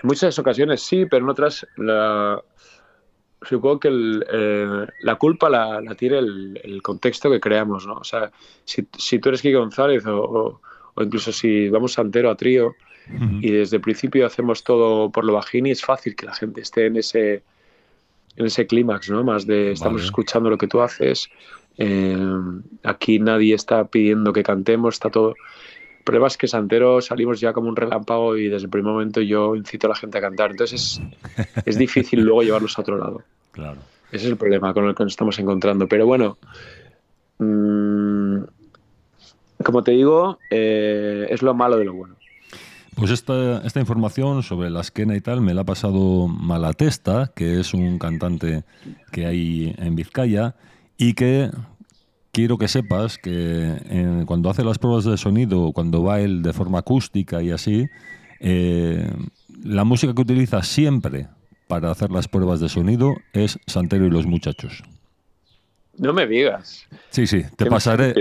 en muchas ocasiones sí, pero en otras la, supongo que el, eh, la culpa la, la tiene el, contexto que creamos, ¿no? O sea, si, si tú eres Kike González o, o- incluso si vamos a a trío y desde el principio hacemos todo por lo bajini, es fácil que la gente esté en ese en ese clímax, ¿no? Más de estamos Vale. escuchando lo que tú haces. eh, aquí nadie está pidiendo que cantemos, está todo. Es que Santero salimos ya como un relámpago y desde el primer momento yo incito a la gente a cantar. Entonces es, es difícil luego llevarlos a otro lado. Claro. Ese es el problema con el que nos estamos encontrando. Pero bueno, mm, como te digo, eh, es lo malo de lo bueno. Pues esta, esta información sobre la esquena y tal me la ha pasado Malatesta, que es un cantante que hay en Vizcaya y que quiero que sepas que eh, cuando hace las pruebas de sonido, cuando va él de forma acústica y así, eh, la música que utiliza siempre para hacer las pruebas de sonido es Santero y los muchachos. No me digas. Sí, sí, te ¿Qué me estás pasaré.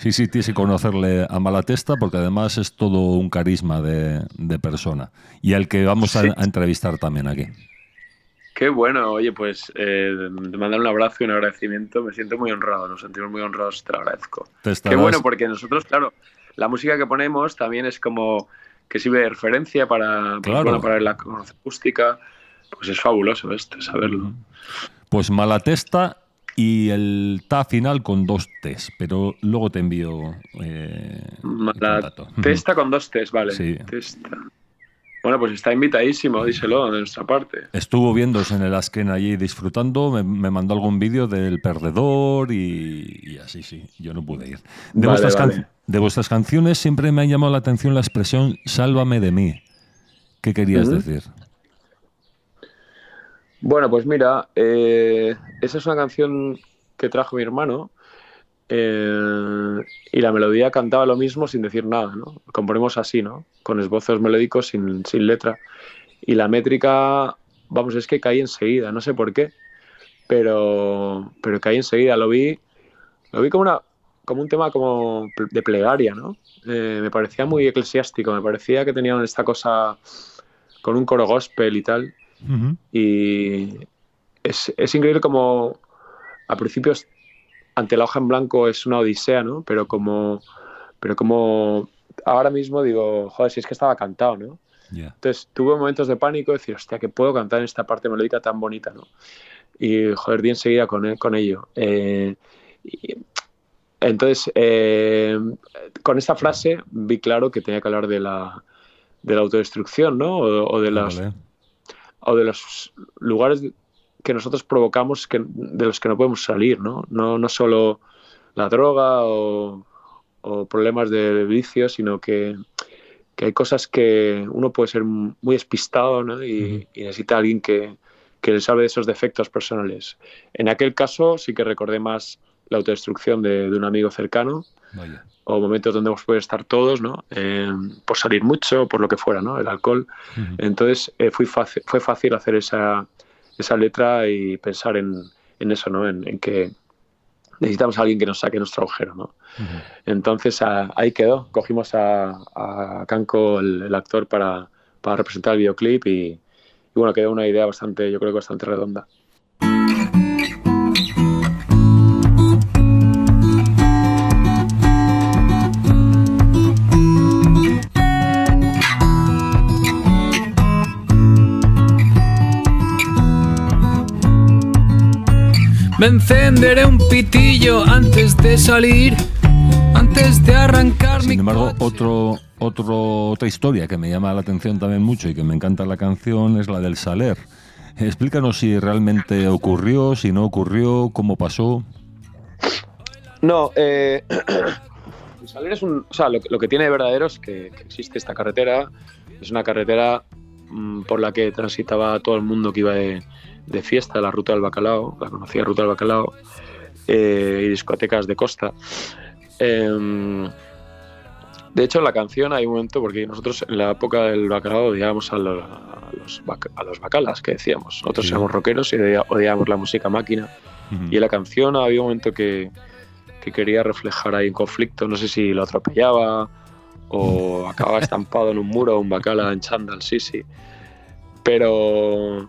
Sí, sí, tienes que conocerle a Malatesta porque además es todo un carisma de, de persona. Y al que vamos a, Sí. a entrevistar también aquí. Qué bueno, oye, pues eh, te mandar un abrazo y un agradecimiento. Me siento muy honrado, nos sentimos muy honrados, te lo agradezco. Te Qué estarás- bueno, porque nosotros, claro, la música que ponemos también es como que sirve de referencia para, pues, Claro. bueno, para la acústica. Pues es fabuloso esto, saberlo. Pues Malatesta y el ta final con dos T's, pero luego te envío eh, La contacto. testa con dos T's, vale. Sí. Testa. Bueno, pues está invitadísimo, díselo, de nuestra parte. Estuvo viéndose en el Asken allí disfrutando, me, me mandó algún vídeo del perdedor y, y así, sí, yo no pude ir. De, Vale, vuestras can- vale. de vuestras canciones siempre me ha llamado la atención la expresión sálvame de mí. ¿Qué querías decir? Bueno, pues mira, eh, esa es una canción que trajo mi hermano eh, y la melodía cantaba lo mismo sin decir nada, ¿no? Componemos así, ¿no? Con esbozos melódicos sin, sin letra. Y la métrica, vamos, es que caí enseguida, no sé por qué, pero, pero caí enseguida. Lo vi, lo vi como, una, como un tema como de plegaria, ¿no? Eh, me parecía muy eclesiástico, me parecía que tenían esta cosa con un coro gospel y tal. Y es, es increíble como a principios ante la hoja en blanco es una odisea, ¿no? Pero como, pero como ahora mismo digo, joder, si es que estaba cantado, ¿no? Entonces tuve momentos de pánico, decir, hostia, que puedo cantar en esta parte melódica tan bonita, ¿no? Y joder, di enseguida con, con ello. Eh, entonces, eh, con esta frase vi claro que tenía que hablar de la, de la autodestrucción, ¿no? O, de las, o de los lugares que nosotros provocamos que, de los que no podemos salir, ¿no? No, no solo la droga o, problemas de vicio, sino que, que, hay cosas que uno puede ser muy despistado ¿no? y, necesita alguien que, que le salve de esos defectos personales. En aquel caso sí que recordé más la autodestrucción de, de un amigo cercano o momentos donde hemos podido estar todos, ¿no? Eh, por salir mucho, por lo que fuera, ¿no? El alcohol. Entonces eh, fue, fácil, fue fácil hacer esa, esa letra y pensar en, en eso, ¿no? En, que necesitamos a alguien que nos saque nuestro agujero, ¿no? Entonces ahí quedó. Cogimos a, a Kanko, el, actor, para, para, representar el videoclip y, y, bueno, quedó una idea bastante, yo creo que bastante redonda. Me encenderé un pitillo antes de salir, antes de arrancar Sin embargo, otro, otro, otra historia que me llama la atención también mucho y que me encanta la canción es la del Saler. Explícanos si realmente ocurrió, si no ocurrió, cómo pasó. No, eh, el Saler es un. O sea, lo, que tiene de verdadero es que, existe esta carretera. Es una carretera mm, por la que transitaba todo el mundo que iba de de fiesta, la Ruta del Bacalao, la conocida Ruta del Bacalao, eh, y discotecas de costa. Em, de hecho, en la canción hay un momento, porque nosotros en la época del bacalao odiábamos a los, a los, bacalas, que decíamos. Nosotros éramos rockeros y odiábamos la música máquina. Y en la canción había un momento que, que, quería reflejar ahí un conflicto. No sé si lo atropellaba o acababa estampado en un muro un bacala en chándal, sí, sí. Pero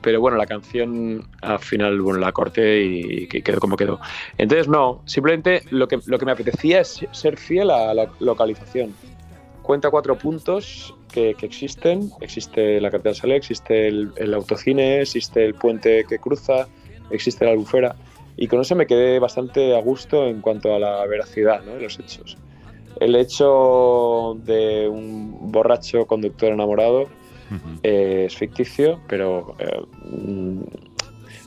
pero bueno, la canción al final, bueno, la corté y, quedó como quedó. Entonces, no, simplemente lo que, lo que me apetecía es ser fiel a la localización. Cuenta cuatro puntos que, existen. Existe la carretera Salé, existe el, autocine, existe el puente que cruza, existe la albufera. Y con eso me quedé bastante a gusto en cuanto a la veracidad de los hechos. El hecho de un borracho conductor enamorado eh, es ficticio, pero eh,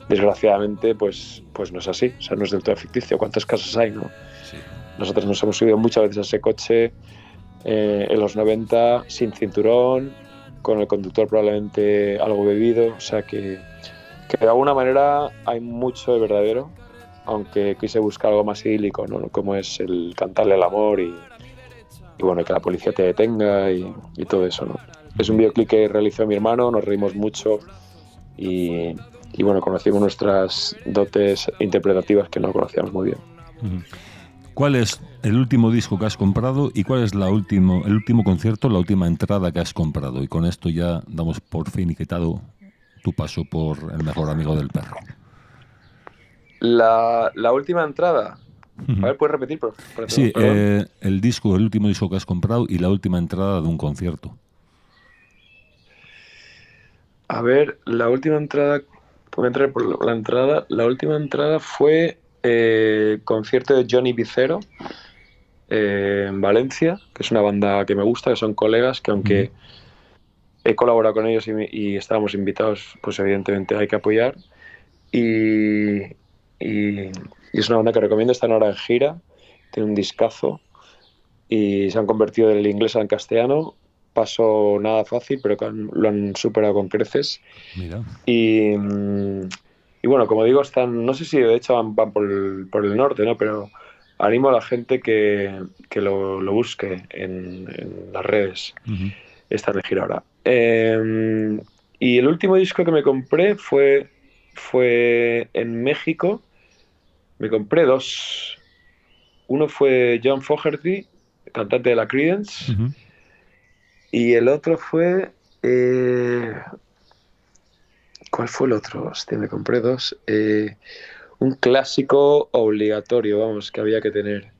desgraciadamente pues, pues no es así, o sea, no es del todo ficticio. ¿Cuántos casos hay? No? Nosotros nos hemos subido muchas veces a ese coche eh, en los 90 sin cinturón, con el conductor probablemente algo bebido, o sea que, que de alguna manera hay mucho de verdadero, aunque quise buscar algo más idílico, ¿no? como es el cantarle el amor y, y bueno, que la policía te detenga y, y todo eso. ¿no? Es un videoclip que realizó mi hermano, nos reímos mucho y, bueno, conocimos nuestras dotes interpretativas que no conocíamos muy bien. ¿Cuál es el último disco que has comprado y cuál es la último, el último concierto, la última entrada que has comprado? Y con esto ya damos por fin y quitado tu paso por el mejor amigo del perro. La, última entrada. A ver, ¿puedes repetir? Por, sí, eh, el disco, el último disco que has comprado y la última entrada de un concierto. A ver, la última entrada, puedo entrar por la entrada, la última entrada fue eh, concierto de Johnny Vicero eh, en Valencia, que es una banda que me gusta, que son colegas, que aunque he colaborado con ellos y, estábamos invitados, pues evidentemente hay que apoyar. Y, y, es una banda que recomiendo, están ahora en gira, tiene un discazo y se han convertido del inglés al castellano paso nada fácil, pero que lo han superado con creces. Y, y, bueno, como digo, están, no sé si de hecho van, por, el, por, el, norte, ¿no? Pero, animo a la gente que, que lo, lo busque en, en las redes. Ujú. Esta de gira ahora. Eh, y el último disco que me compré fue, fue en México. Me compré dos. Uno fue John Fogerty, cantante de la Creedence, Ujú. Y el otro fue. eh, ¿Cuál fue el otro? Hostia, me compré dos. Eh, un clásico obligatorio, vamos, que había que tener.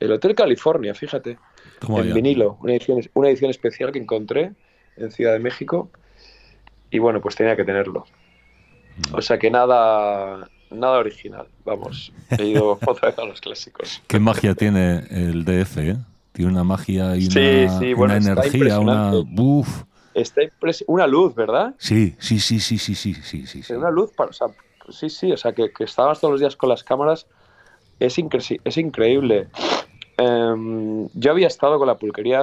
El Hotel California, fíjate Toma en ya. vinilo, una edición, una edición especial que encontré en Ciudad de México y bueno, pues tenía que tenerlo. O sea que nada, nada original, vamos, he ido otra vez a los clásicos. Qué magia tiene el DF, ¿eh? Tiene una magia y una, Sí, sí, bueno, una está energía, una... Uf. Está impres- una luz, ¿verdad? Sí, sí, sí, sí, sí, sí, sí, sí. Una luz, para, o sea, sí, sí, o sea que, que estábamos todos los días con las cámaras, es, incre- es increíble. Em, yo había estado con la pulquería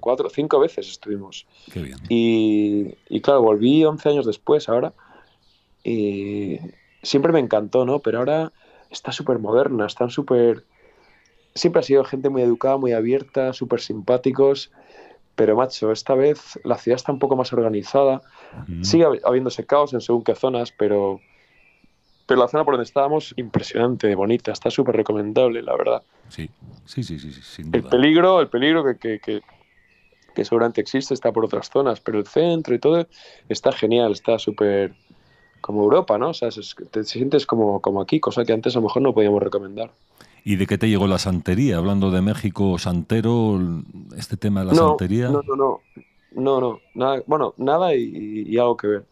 cuatro o cinco veces estuvimos. Qué bien. Y, y claro, volví 11 años después ahora y siempre me encantó, ¿no? Pero ahora está súper moderna, están súper... Siempre ha sido gente muy educada, muy abierta, súper simpáticos, pero macho, esta vez la ciudad está un poco más organizada. Sigue hab- habiéndose caos en según qué zonas, pero, pero la zona por donde estábamos, impresionante, bonita, está súper recomendable, la verdad. Sí, sí, sí, sí, sí, sin El duda. peligro, el peligro que, que, que, que seguramente existe está por otras zonas, pero el centro y todo está genial, está súper como Europa, ¿no? O sea, te sientes como, como aquí, cosa que antes a lo mejor no podíamos recomendar. ¿Y de qué te llegó la santería? Hablando de México, santero, este tema de la no, santería. no, no, no, no, no, nada, bueno, nada y, y algo que ver.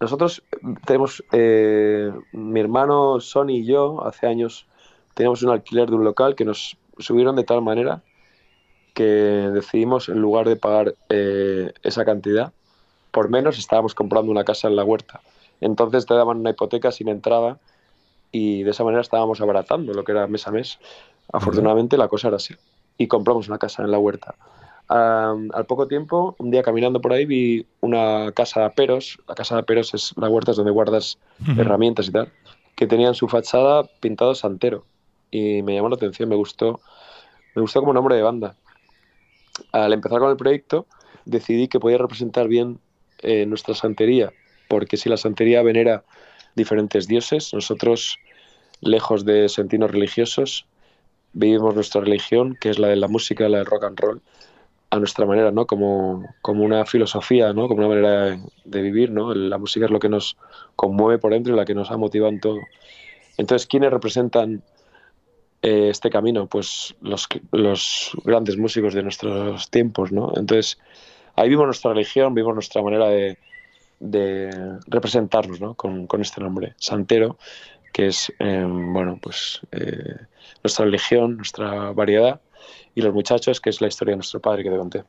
Nosotros tenemos, eh, mi hermano Sony y yo, hace años teníamos un alquiler de un local que nos subieron de tal manera que decidimos, en lugar de pagar eh, esa cantidad, por menos estábamos comprando una casa en la huerta. Entonces te daban una hipoteca sin entrada y de esa manera estábamos abaratando lo que era mes a mes. Afortunadamente la cosa era así. Y compramos una casa en la huerta. Al poco tiempo, un día caminando por ahí, vi una casa de aperos. La casa de aperos es la huerta es donde guardas herramientas y tal, que tenía en su fachada pintado Santero. Y me llamó la atención, me gustó, me gustó como nombre de banda. Al empezar con el proyecto, decidí que podía representar bien eh, nuestra santería, porque si la santería venera diferentes dioses, nosotros, lejos de sentirnos religiosos, vivimos nuestra religión, que es la de la música, la del rock and roll, a nuestra manera, ¿no? Como, como una filosofía, ¿no? Como una manera de, de vivir, ¿no? La música es lo que nos conmueve por dentro y la que nos ha motivado en todo. Entonces, ¿quiénes representan eh, este camino? Pues los, los grandes músicos de nuestros tiempos, ¿no? Entonces, ahí vimos nuestra religión, vimos nuestra manera de, de representarnos, ¿no? Con, con este nombre, Santero, que es, eh, bueno, pues eh, nuestra religión, nuestra variedad, y los muchachos, que es la historia de nuestro padre que te conté.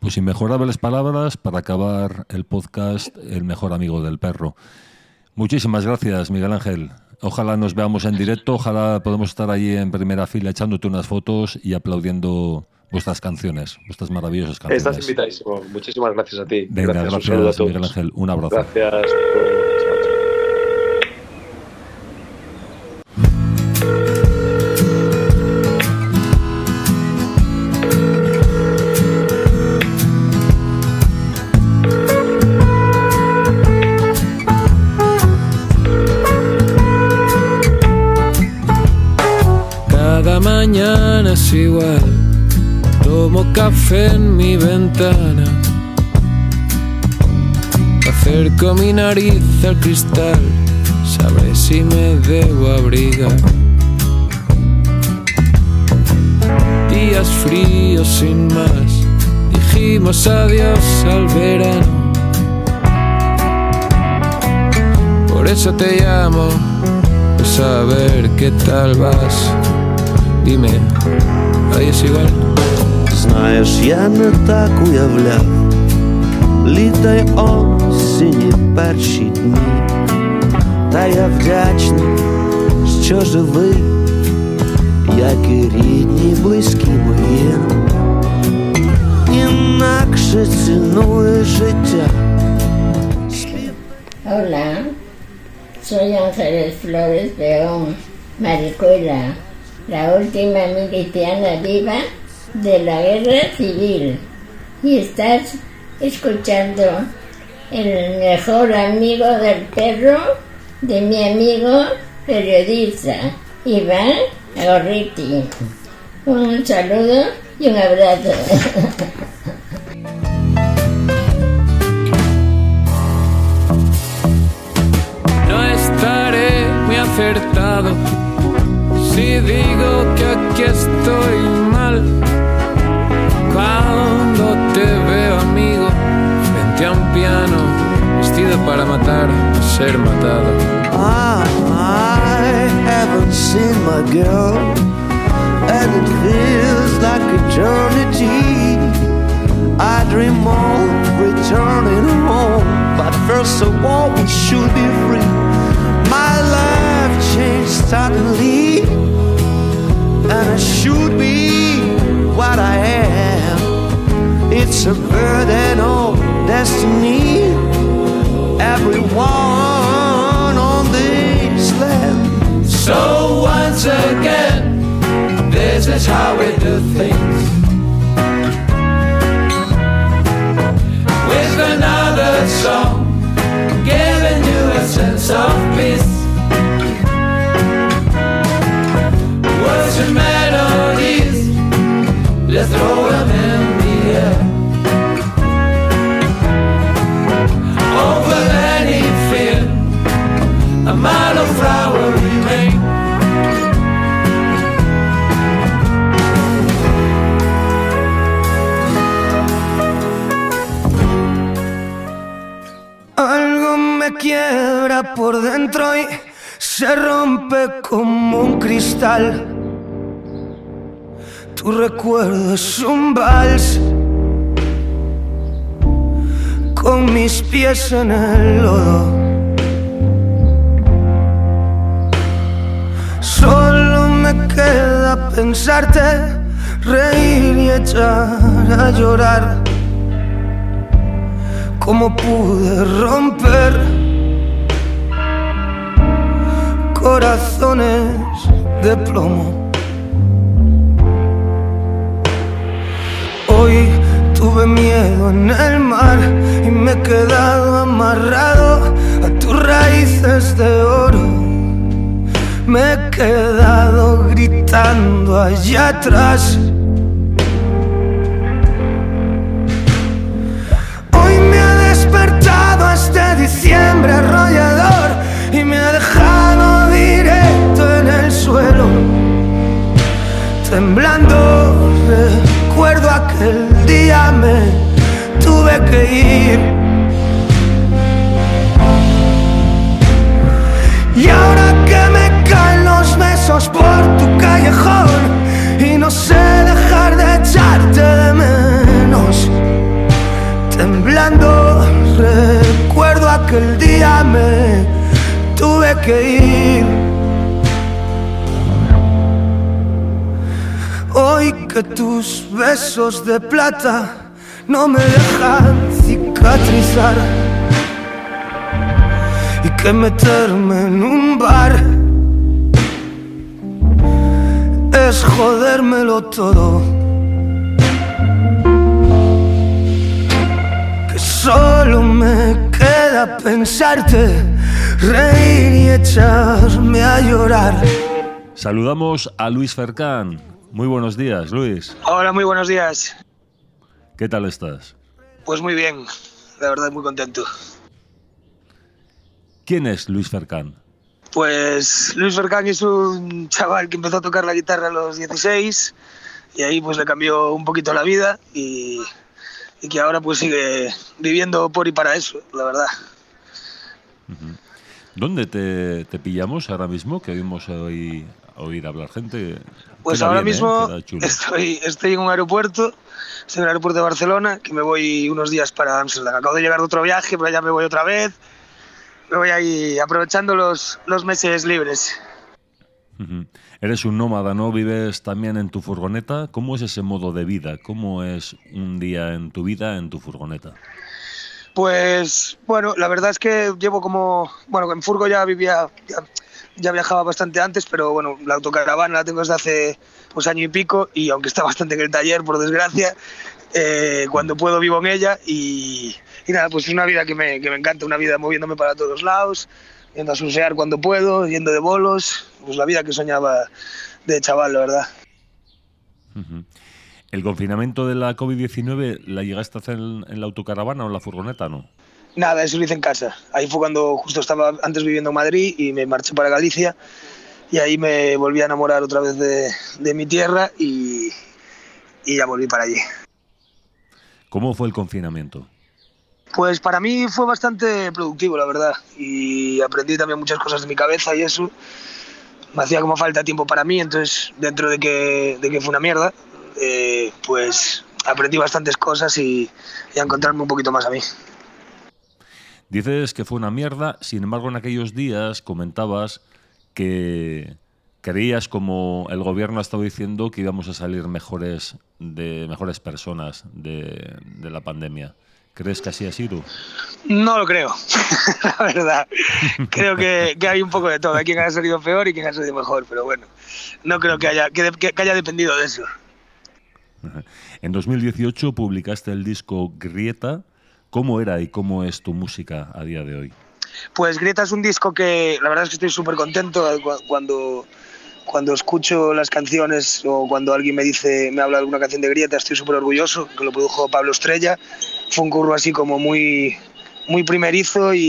Pues inmejorables palabras para acabar el podcast El mejor amigo del perro. Muchísimas gracias, Miguel Ángel. Ojalá nos veamos en directo, ojalá podamos estar allí en primera fila echándote unas fotos y aplaudiendo vuestras canciones, vuestras maravillosas canciones. Estás invitadísimo. Muchísimas gracias a ti. Venga, gracias, gracias. Miguel Ángel. Un abrazo. Gracias. Igual. Tomo café en mi ventana. Acerco mi nariz al cristal. Sabré si me debo abrigar. Días fríos sin más. Dijimos adiós al verano. Por eso te llamo. Pues saber qué tal vas. Dime, ahí es igual. Знаєш, я не так уявляв літа й осені перші дні, та я вдячний, що живий, як і рідні, близькі мої, інакше цінуєш життя. Hola, soy Ángeles Flores León. Maricuela, la última miliciana viva de la guerra civil. Y estás escuchando el mejor amigo del perro de mi amigo periodista, Iván Gorriti. Un saludo y un abrazo. No estaré muy acertado si digo que aquí estoy mal. Cuando te veo amigo frente a un piano, vestido para matar, ser matado. I, I haven't seen my girl, and it feels like eternity. I dream of returning home, but first of all, we should be free. Suddenly, and I should be what I am. It's a burden of destiny. Everyone on this land. So once again, this is how we do things. With another song, giving you a sense of quiebra por dentro y se rompe como un cristal. Tu recuerdo es un vals con mis pies en el lodo. Solo me queda pensarte, reír y echar a llorar. Cómo pude romper corazones de plomo. Hoy tuve miedo en el mar y me he quedado amarrado a tus raíces de oro. Me he quedado gritando allá atrás. Hoy me ha despertado este diciembre arrollador y me ha dejado directo en el suelo. Temblando recuerdo aquel día me tuve que ir. Y ahora que me caen los besos por tu callejón y no sé dejar de echarte de menos. Temblando recuerdo aquel día me tuve que ir. Hoy que tus besos de plata no me dejan cicatrizar y que meterme en un bar es jodérmelo todo. Que solo me queda pensarte, reír y echarme a llorar. Saludamos a Luis Fercán. Muy buenos días, Luis. Hola, muy buenos días. ¿Qué tal estás? Pues muy bien, la verdad muy contento. ¿Quién es Luis Fercán? Pues Luis Fercán es un chaval que empezó a tocar la guitarra a los 16 y ahí pues le cambió un poquito la vida y, y que ahora pues sigue viviendo por y para eso, la verdad. ¿Dónde te, te pillamos ahora mismo? Que oímos hoy, oír hablar gente. Pues ahora bien, ¿eh? mismo estoy, estoy en un aeropuerto, estoy en el aeropuerto de Barcelona, que me voy unos días para Amsterdam. Acabo de llegar de otro viaje, pero ya me voy otra vez. Me voy ahí aprovechando los, los meses libres. Eres un nómada, ¿no? Vives también en tu furgoneta. ¿Cómo es ese modo de vida? ¿Cómo es un día en tu vida en tu furgoneta? Pues bueno, la verdad es que llevo como, bueno, en Furgo ya vivía, ya viajaba bastante antes, pero bueno, la autocaravana la tengo desde hace pues año y pico y aunque está bastante en el taller, por desgracia, eh, cuando puedo vivo en ella y, nada, pues es una vida que me, que me encanta, una vida moviéndome para todos lados, yendo a surfear cuando puedo, yendo de bolos, pues la vida que soñaba de chaval, la verdad. ¿El confinamiento de la COVID-19 la llegaste a hacer en, la autocaravana o en la furgoneta, no? Nada, eso lo hice en casa. Ahí fue cuando justo estaba antes viviendo en Madrid y me marché para Galicia y ahí me volví a enamorar otra vez de, de mi tierra y, y ya volví para allí. ¿Cómo fue el confinamiento? Pues para mí fue bastante productivo, la verdad, y aprendí también muchas cosas de mi cabeza y eso. Me hacía como falta tiempo para mí, entonces dentro de que, de que fue una mierda, eh, pues aprendí bastantes cosas y, y a encontrarme un poquito más a mí. Dices que fue una mierda, sin embargo en aquellos días comentabas que creías como el gobierno ha estado diciendo que íbamos a salir mejores de mejores personas de, de la pandemia. ¿Crees que así ha sido? No lo creo, la verdad. Creo que, que hay un poco de todo. Hay quien haya salido peor y quien haya salido mejor, pero bueno, no creo que haya, que, que haya dependido de eso. En 2018 publicaste el disco Grieta. ¿Cómo era y cómo es tu música a día de hoy? Pues Grieta es un disco que la verdad es que estoy súper contento eh, cu- cuando, cuando escucho las canciones o cuando alguien me dice, me habla de alguna canción de Grieta, estoy súper orgulloso, que lo produjo Pablo Estrella. Fue un curro así como muy, muy primerizo y,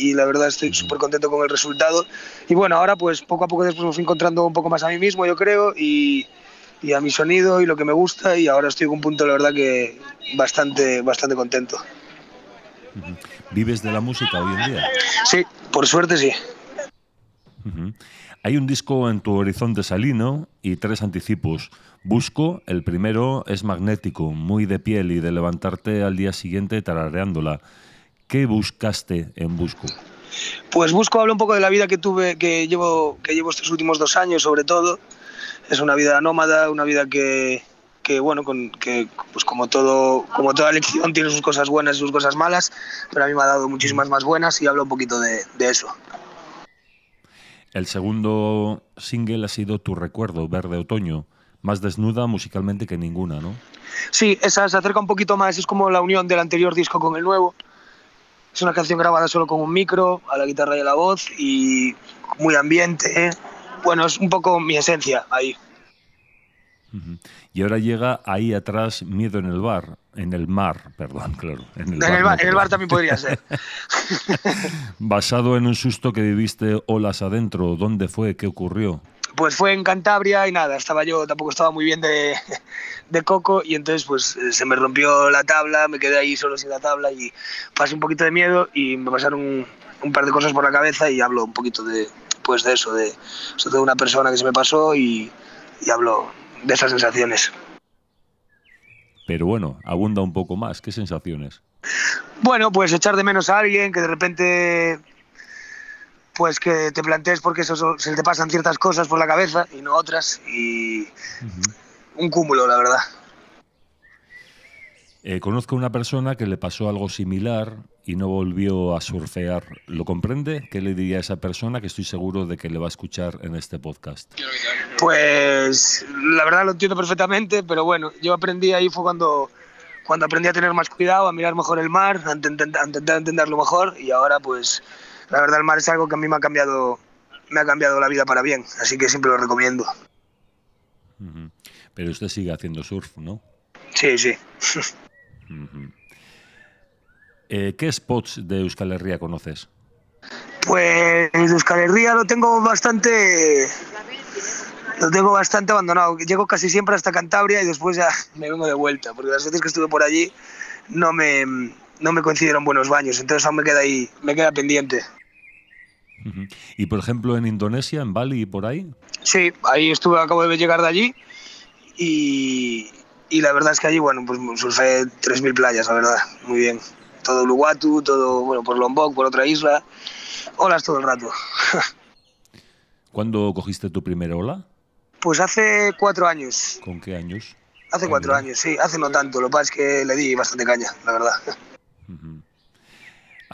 y la verdad estoy súper contento con el resultado. Y bueno, ahora pues poco a poco después me fui encontrando un poco más a mí mismo, yo creo, y, y a mi sonido y lo que me gusta y ahora estoy en un punto, la verdad, que bastante, bastante contento. ¿Vives de la música hoy en día? Sí, por suerte sí. Hay un disco en tu horizonte salino y tres anticipos. Busco, el primero es magnético, muy de piel y de levantarte al día siguiente tarareándola. ¿Qué buscaste en Busco? Pues busco hablar un poco de la vida que tuve, que llevo, que llevo estos últimos dos años, sobre todo. Es una vida nómada, una vida que, que bueno, con, que pues como todo, como toda lección tiene sus cosas buenas y sus cosas malas, pero a mí me ha dado muchísimas más buenas y hablo un poquito de, de eso. El segundo single ha sido Tu recuerdo, Verde Otoño, más desnuda musicalmente que ninguna, ¿no? Sí, esa se acerca un poquito más, es como la unión del anterior disco con el nuevo. Es una canción grabada solo con un micro, a la guitarra y a la voz y muy ambiente. ¿eh? Bueno, es un poco mi esencia ahí. Y ahora llega ahí atrás Miedo en el bar, en el mar, perdón, claro. En el En el, no, bar, en el bar también podría ser. Basado en un susto que viviste olas adentro, ¿dónde fue? ¿Qué ocurrió? Pues fue en Cantabria y nada, estaba yo, tampoco estaba muy bien de, de coco y entonces pues eh, se me rompió la tabla, me quedé ahí solo sin la tabla y pasé un poquito de miedo y me pasaron un, un par de cosas por la cabeza y hablo un poquito de, pues de eso, de, de una persona que se me pasó y, y hablo de esas sensaciones. Pero bueno, abunda un poco más. ¿Qué sensaciones? Bueno, pues echar de menos a alguien que de repente pues que te plantees porque eso, se te pasan ciertas cosas por la cabeza y no otras y un cúmulo, la verdad. Eh, conozco a una persona que le pasó algo similar y no volvió a surfear. ¿Lo comprende? ¿Qué le diría a esa persona que estoy seguro de que le va a escuchar en este podcast? Pues la verdad lo entiendo perfectamente, pero bueno, yo aprendí ahí fue cuando, cuando aprendí a tener más cuidado, a mirar mejor el mar, a intent- a intentar entenderlo mejor y ahora pues la verdad el mar es algo que a mí me ha cambiado, me ha cambiado la vida para bien, así que siempre lo recomiendo. Pero usted sigue haciendo surf, ¿no? Sí, sí. Eh, ¿Qué spots de Euskal Herria conoces? Pues Euskal Herria lo tengo bastante lo tengo bastante abandonado. Llego casi siempre hasta Cantabria y después ya me vengo de vuelta, porque las veces que estuve por allí no me no me coincidieron buenos baños, entonces aún me queda ahí, me queda pendiente. Y por ejemplo en Indonesia, en Bali y por ahí. Sí, ahí estuve, acabo de llegar de allí y, y la verdad es que allí, bueno, pues surfé 3.000 playas, la verdad, muy bien. Todo Uluwatu, todo, bueno, por Lombok, por otra isla, olas todo el rato. ¿Cuándo cogiste tu primera ola? Pues hace cuatro años, ¿Con qué años? hace cuatro años, sí, hace no tanto, lo que pasa es que le di bastante caña, la verdad.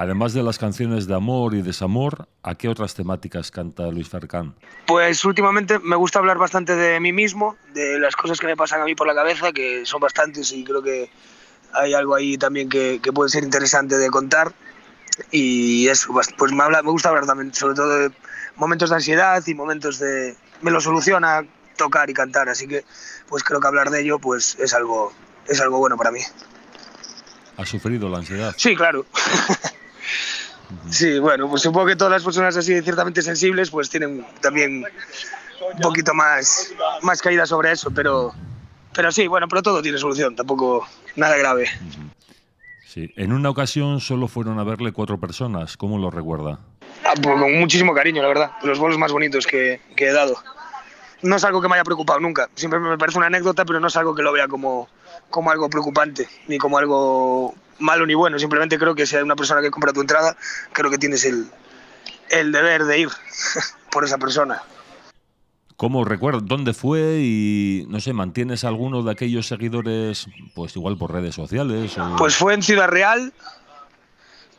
Además de las canciones de amor y desamor, ¿a qué otras temáticas canta Luis Farcán? Pues últimamente me gusta hablar bastante de mí mismo, de las cosas que me pasan a mí por la cabeza, que son bastantes y creo que hay algo ahí también que, que puede ser interesante de contar. Y eso, pues me, habla, me gusta hablar también, sobre todo de momentos de ansiedad y momentos de... Me lo soluciona tocar y cantar, así que pues creo que hablar de ello pues es algo, es algo bueno para mí. ¿Has sufrido la ansiedad? Sí, claro. Sí, bueno, pues supongo que todas las personas así ciertamente sensibles pues tienen también un poquito más, más caída sobre eso, pero, pero sí, bueno, pero todo tiene solución, tampoco nada grave. Sí, en una ocasión solo fueron a verle cuatro personas, ¿cómo lo recuerda? Ah, pues con muchísimo cariño, la verdad, los bolos más bonitos que, que he dado. No es algo que me haya preocupado nunca, siempre me parece una anécdota, pero no es algo que lo vea como, como algo preocupante, ni como algo malo ni bueno, simplemente creo que si hay una persona que compra tu entrada, creo que tienes el, el deber de ir por esa persona. ¿Cómo recuerdo? ¿Dónde fue? Y no sé, ¿mantienes alguno de aquellos seguidores, pues igual por redes sociales? O... Pues fue en Ciudad Real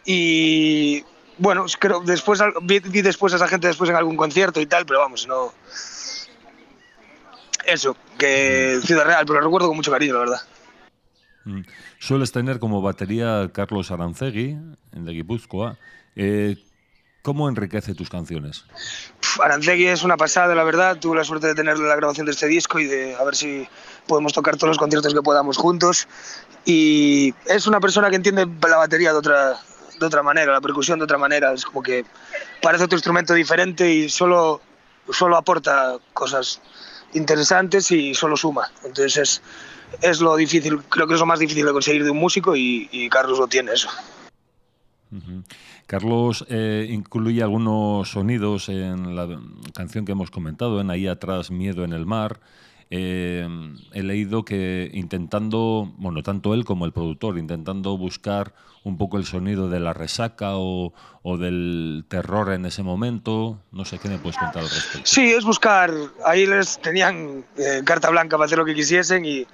y bueno, creo después vi, vi, después a esa gente después en algún concierto y tal, pero vamos, no. Eso, que Ciudad Real, pero lo recuerdo con mucho cariño, la verdad. Mm. Sueles tener como batería a Carlos Arancegui, en de Guipúzcoa. Eh, ¿Cómo enriquece tus canciones? Arancegui es una pasada, la verdad. Tuve la suerte de tener la grabación de este disco y de a ver si podemos tocar todos los conciertos que podamos juntos. Y es una persona que entiende la batería de otra, de otra manera, la percusión de otra manera. Es como que parece otro instrumento diferente y solo, solo aporta cosas interesantes y solo suma. Entonces es, es lo difícil, creo que es lo más difícil de conseguir de un músico y, y Carlos lo tiene eso. Uh -huh. Carlos eh, incluye algunos sonidos en la canción que hemos comentado, en Ahí atrás, Miedo en el mar. Eh, he leído que intentando, bueno, tanto él como el productor, intentando buscar un poco el sonido de la resaca o, o del terror en ese momento. No sé qué me puedes contar al respecto. Sí, es buscar. Ahí les tenían eh, carta blanca para hacer lo que quisiesen y,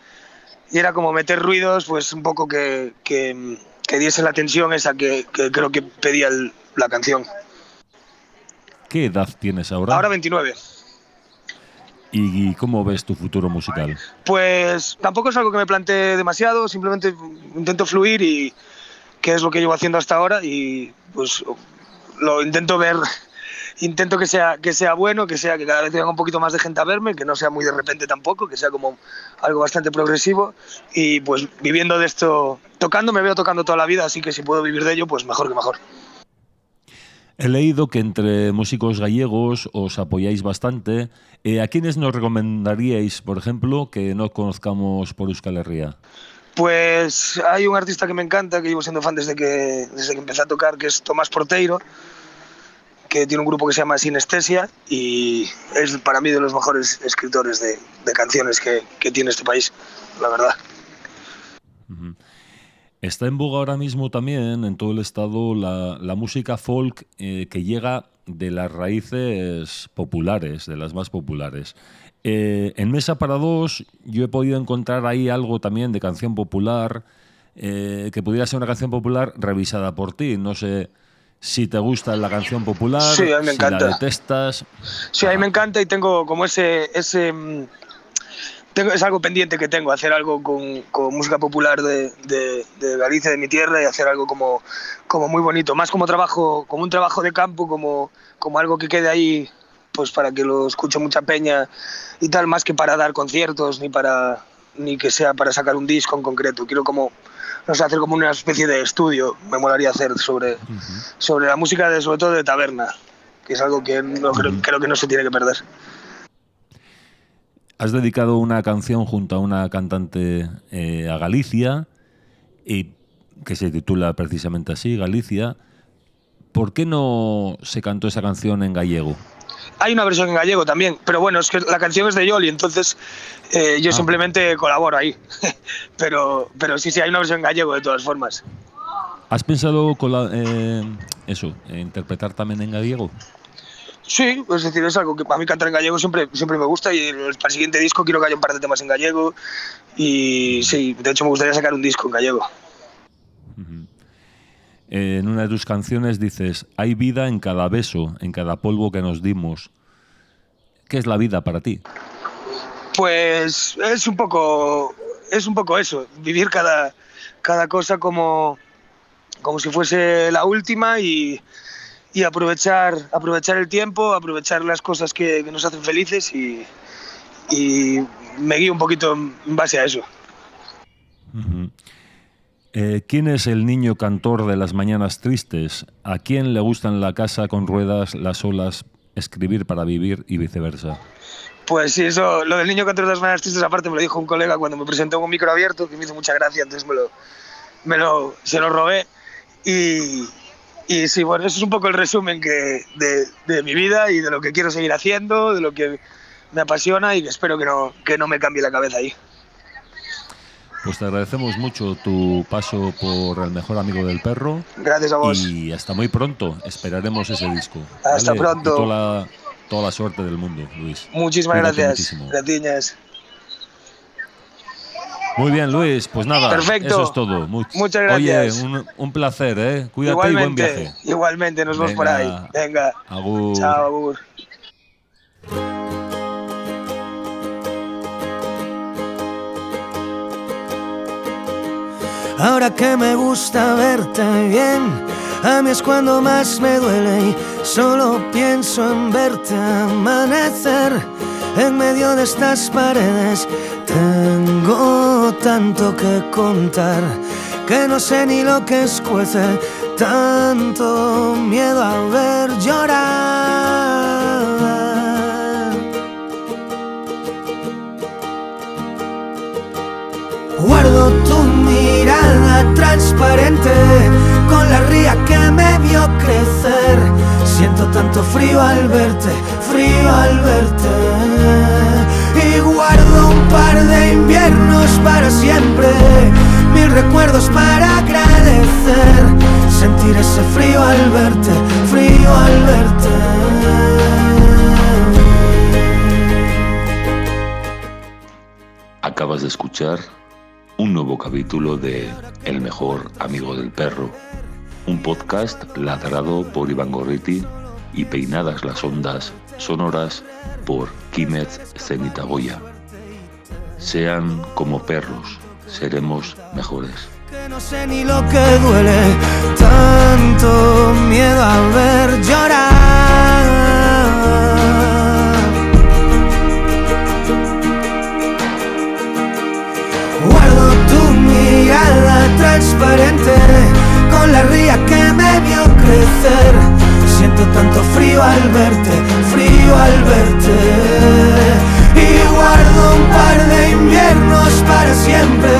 y, era como meter ruidos, pues un poco que, que, que diese la tensión esa que, que creo que pedía el, la canción. ¿Qué edad tienes ahora? Ahora 29. ¿Y cómo ves tu futuro musical? Pues tampoco es algo que me plantee demasiado, simplemente intento fluir y qué es lo que llevo haciendo hasta ahora y pues lo intento ver, intento que sea, que sea bueno, que sea que cada vez venga un poquito más de gente a verme, que no sea muy de repente tampoco, que sea como algo bastante progresivo y pues viviendo de esto, tocando me veo tocando toda la vida, así que si puedo vivir de ello, pues mejor que mejor. He leído que entre músicos gallegos os apoyáis bastante. Eh, ¿A quiénes nos recomendaríais, por ejemplo, que no conozcamos por Euskal Herria? Pues hay un artista que me encanta, que llevo siendo fan desde que, desde que empecé a tocar, que es Tomás Porteiro, que tiene un grupo que se llama Sinestesia y es para mí de los mejores escritores de, de canciones que, que, tiene este país, la verdad. Está en boga ahora mismo también en todo el estado la, la música folk eh, que llega de las raíces populares, de las más populares. Eh, en Mesa para Dos yo he podido encontrar ahí algo también de canción popular, eh, que pudiera ser una canción popular revisada por ti. No sé si te gusta la canción popular, sí, a mí me si encanta. la detestas. Sí, a mí me encanta y tengo como ese... ese tengo, es algo pendiente que tengo, hacer algo con, con música popular de, de, de, Galicia, de mi tierra, y hacer algo como, como muy bonito, más como trabajo, como un trabajo de campo, como, como algo que quede ahí pues para que lo escuche mucha peña y tal, más que para dar conciertos ni para ni que sea para sacar un disco en concreto. Quiero como no sé, hacer como una especie de estudio, me molaría hacer sobre, uh -huh. sobre la música de, sobre todo de taberna, que es algo que no, creo, uh -huh. creo que no se tiene que perder. Has dedicado una canción junto a una cantante eh, a Galicia y que se titula precisamente así, Galicia. ¿Por qué no se cantó esa canción en gallego? Hay una versión en gallego también, pero bueno, es que la canción es de Yoli, entonces eh, yo ah. simplemente colaboro ahí. pero, pero sí, sí, hay una versión en gallego de todas formas. ¿Has pensado eh, eso, interpretar también en gallego? Sí, es decir, es algo que a mí cantar en gallego siempre, siempre me gusta y para el siguiente disco quiero que haya un par de temas en gallego y sí, de hecho me gustaría sacar un disco en gallego. Uh -huh. Eh, en una de tus canciones dices, hay vida en cada beso, en cada polvo que nos dimos. ¿Qué es la vida para ti? Pues es un poco, es un poco eso, vivir cada, cada cosa como, como si fuese la última y, y aprovechar, aprovechar el tiempo, aprovechar las cosas que, que nos hacen felices y, y me guío un poquito en base a eso. Eh, ¿Quién es el niño cantor de las mañanas tristes? ¿A quién le gusta en la casa con ruedas, las olas, escribir para vivir y viceversa? Pues sí, eso, lo del niño cantor de las mañanas tristes, aparte me lo dijo un colega cuando me presentó en un micro abierto, que me hizo mucha gracia, entonces me lo, se lo robé. Y, sí, bueno, eso es un poco el resumen que, de, de mi vida y de lo que quiero seguir haciendo, de lo que me apasiona y espero que no, que no me cambie la cabeza ahí. Pues te agradecemos mucho tu paso por el mejor amigo del perro. Gracias a vos. Y hasta muy pronto. Esperaremos ese disco. Hasta ¿vale? pronto. Toda, la, toda la suerte del mundo, Luis. Muchísimas Cuídate gracias. Gratiñas. Muy bien, Luis. Pues nada, Perfecto. eso es todo. Much- Muchas gracias. Oye, un, un placer, ¿eh? Cuídate y buen viaje. igualmente, nos vemos por ahí. Venga. Venga. Agur. Chao, Agur. Ahora que me gusta verte bien, a mí es cuando más me duele y solo pienso en verte amanecer en medio de estas paredes. Tengo tanto que contar que no sé ni lo que escuece, tanto miedo a ver llorar. Transparente con la ría que me vio crecer. Siento tanto frío al verte, frío al verte. Y guardo un par de inviernos para siempre, mil recuerdos para agradecer. Sentir ese frío al verte, frío al verte. Acabas de escuchar un nuevo capítulo de El mejor amigo del perro, un podcast ladrado por Iván Gorriti y peinadas las ondas sonoras por Kimet Zenitagoya. Sean como perros, seremos mejores. No sé ni lo que duele, tanto miedo ver llorar. Transparente con la ría que me vio crecer. Siento tanto frío al verte, frío al verte. Y guardo un par de inviernos para siempre,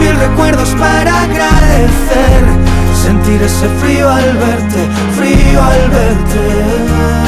mil recuerdos para agradecer. Sentir ese frío al verte, frío al verte.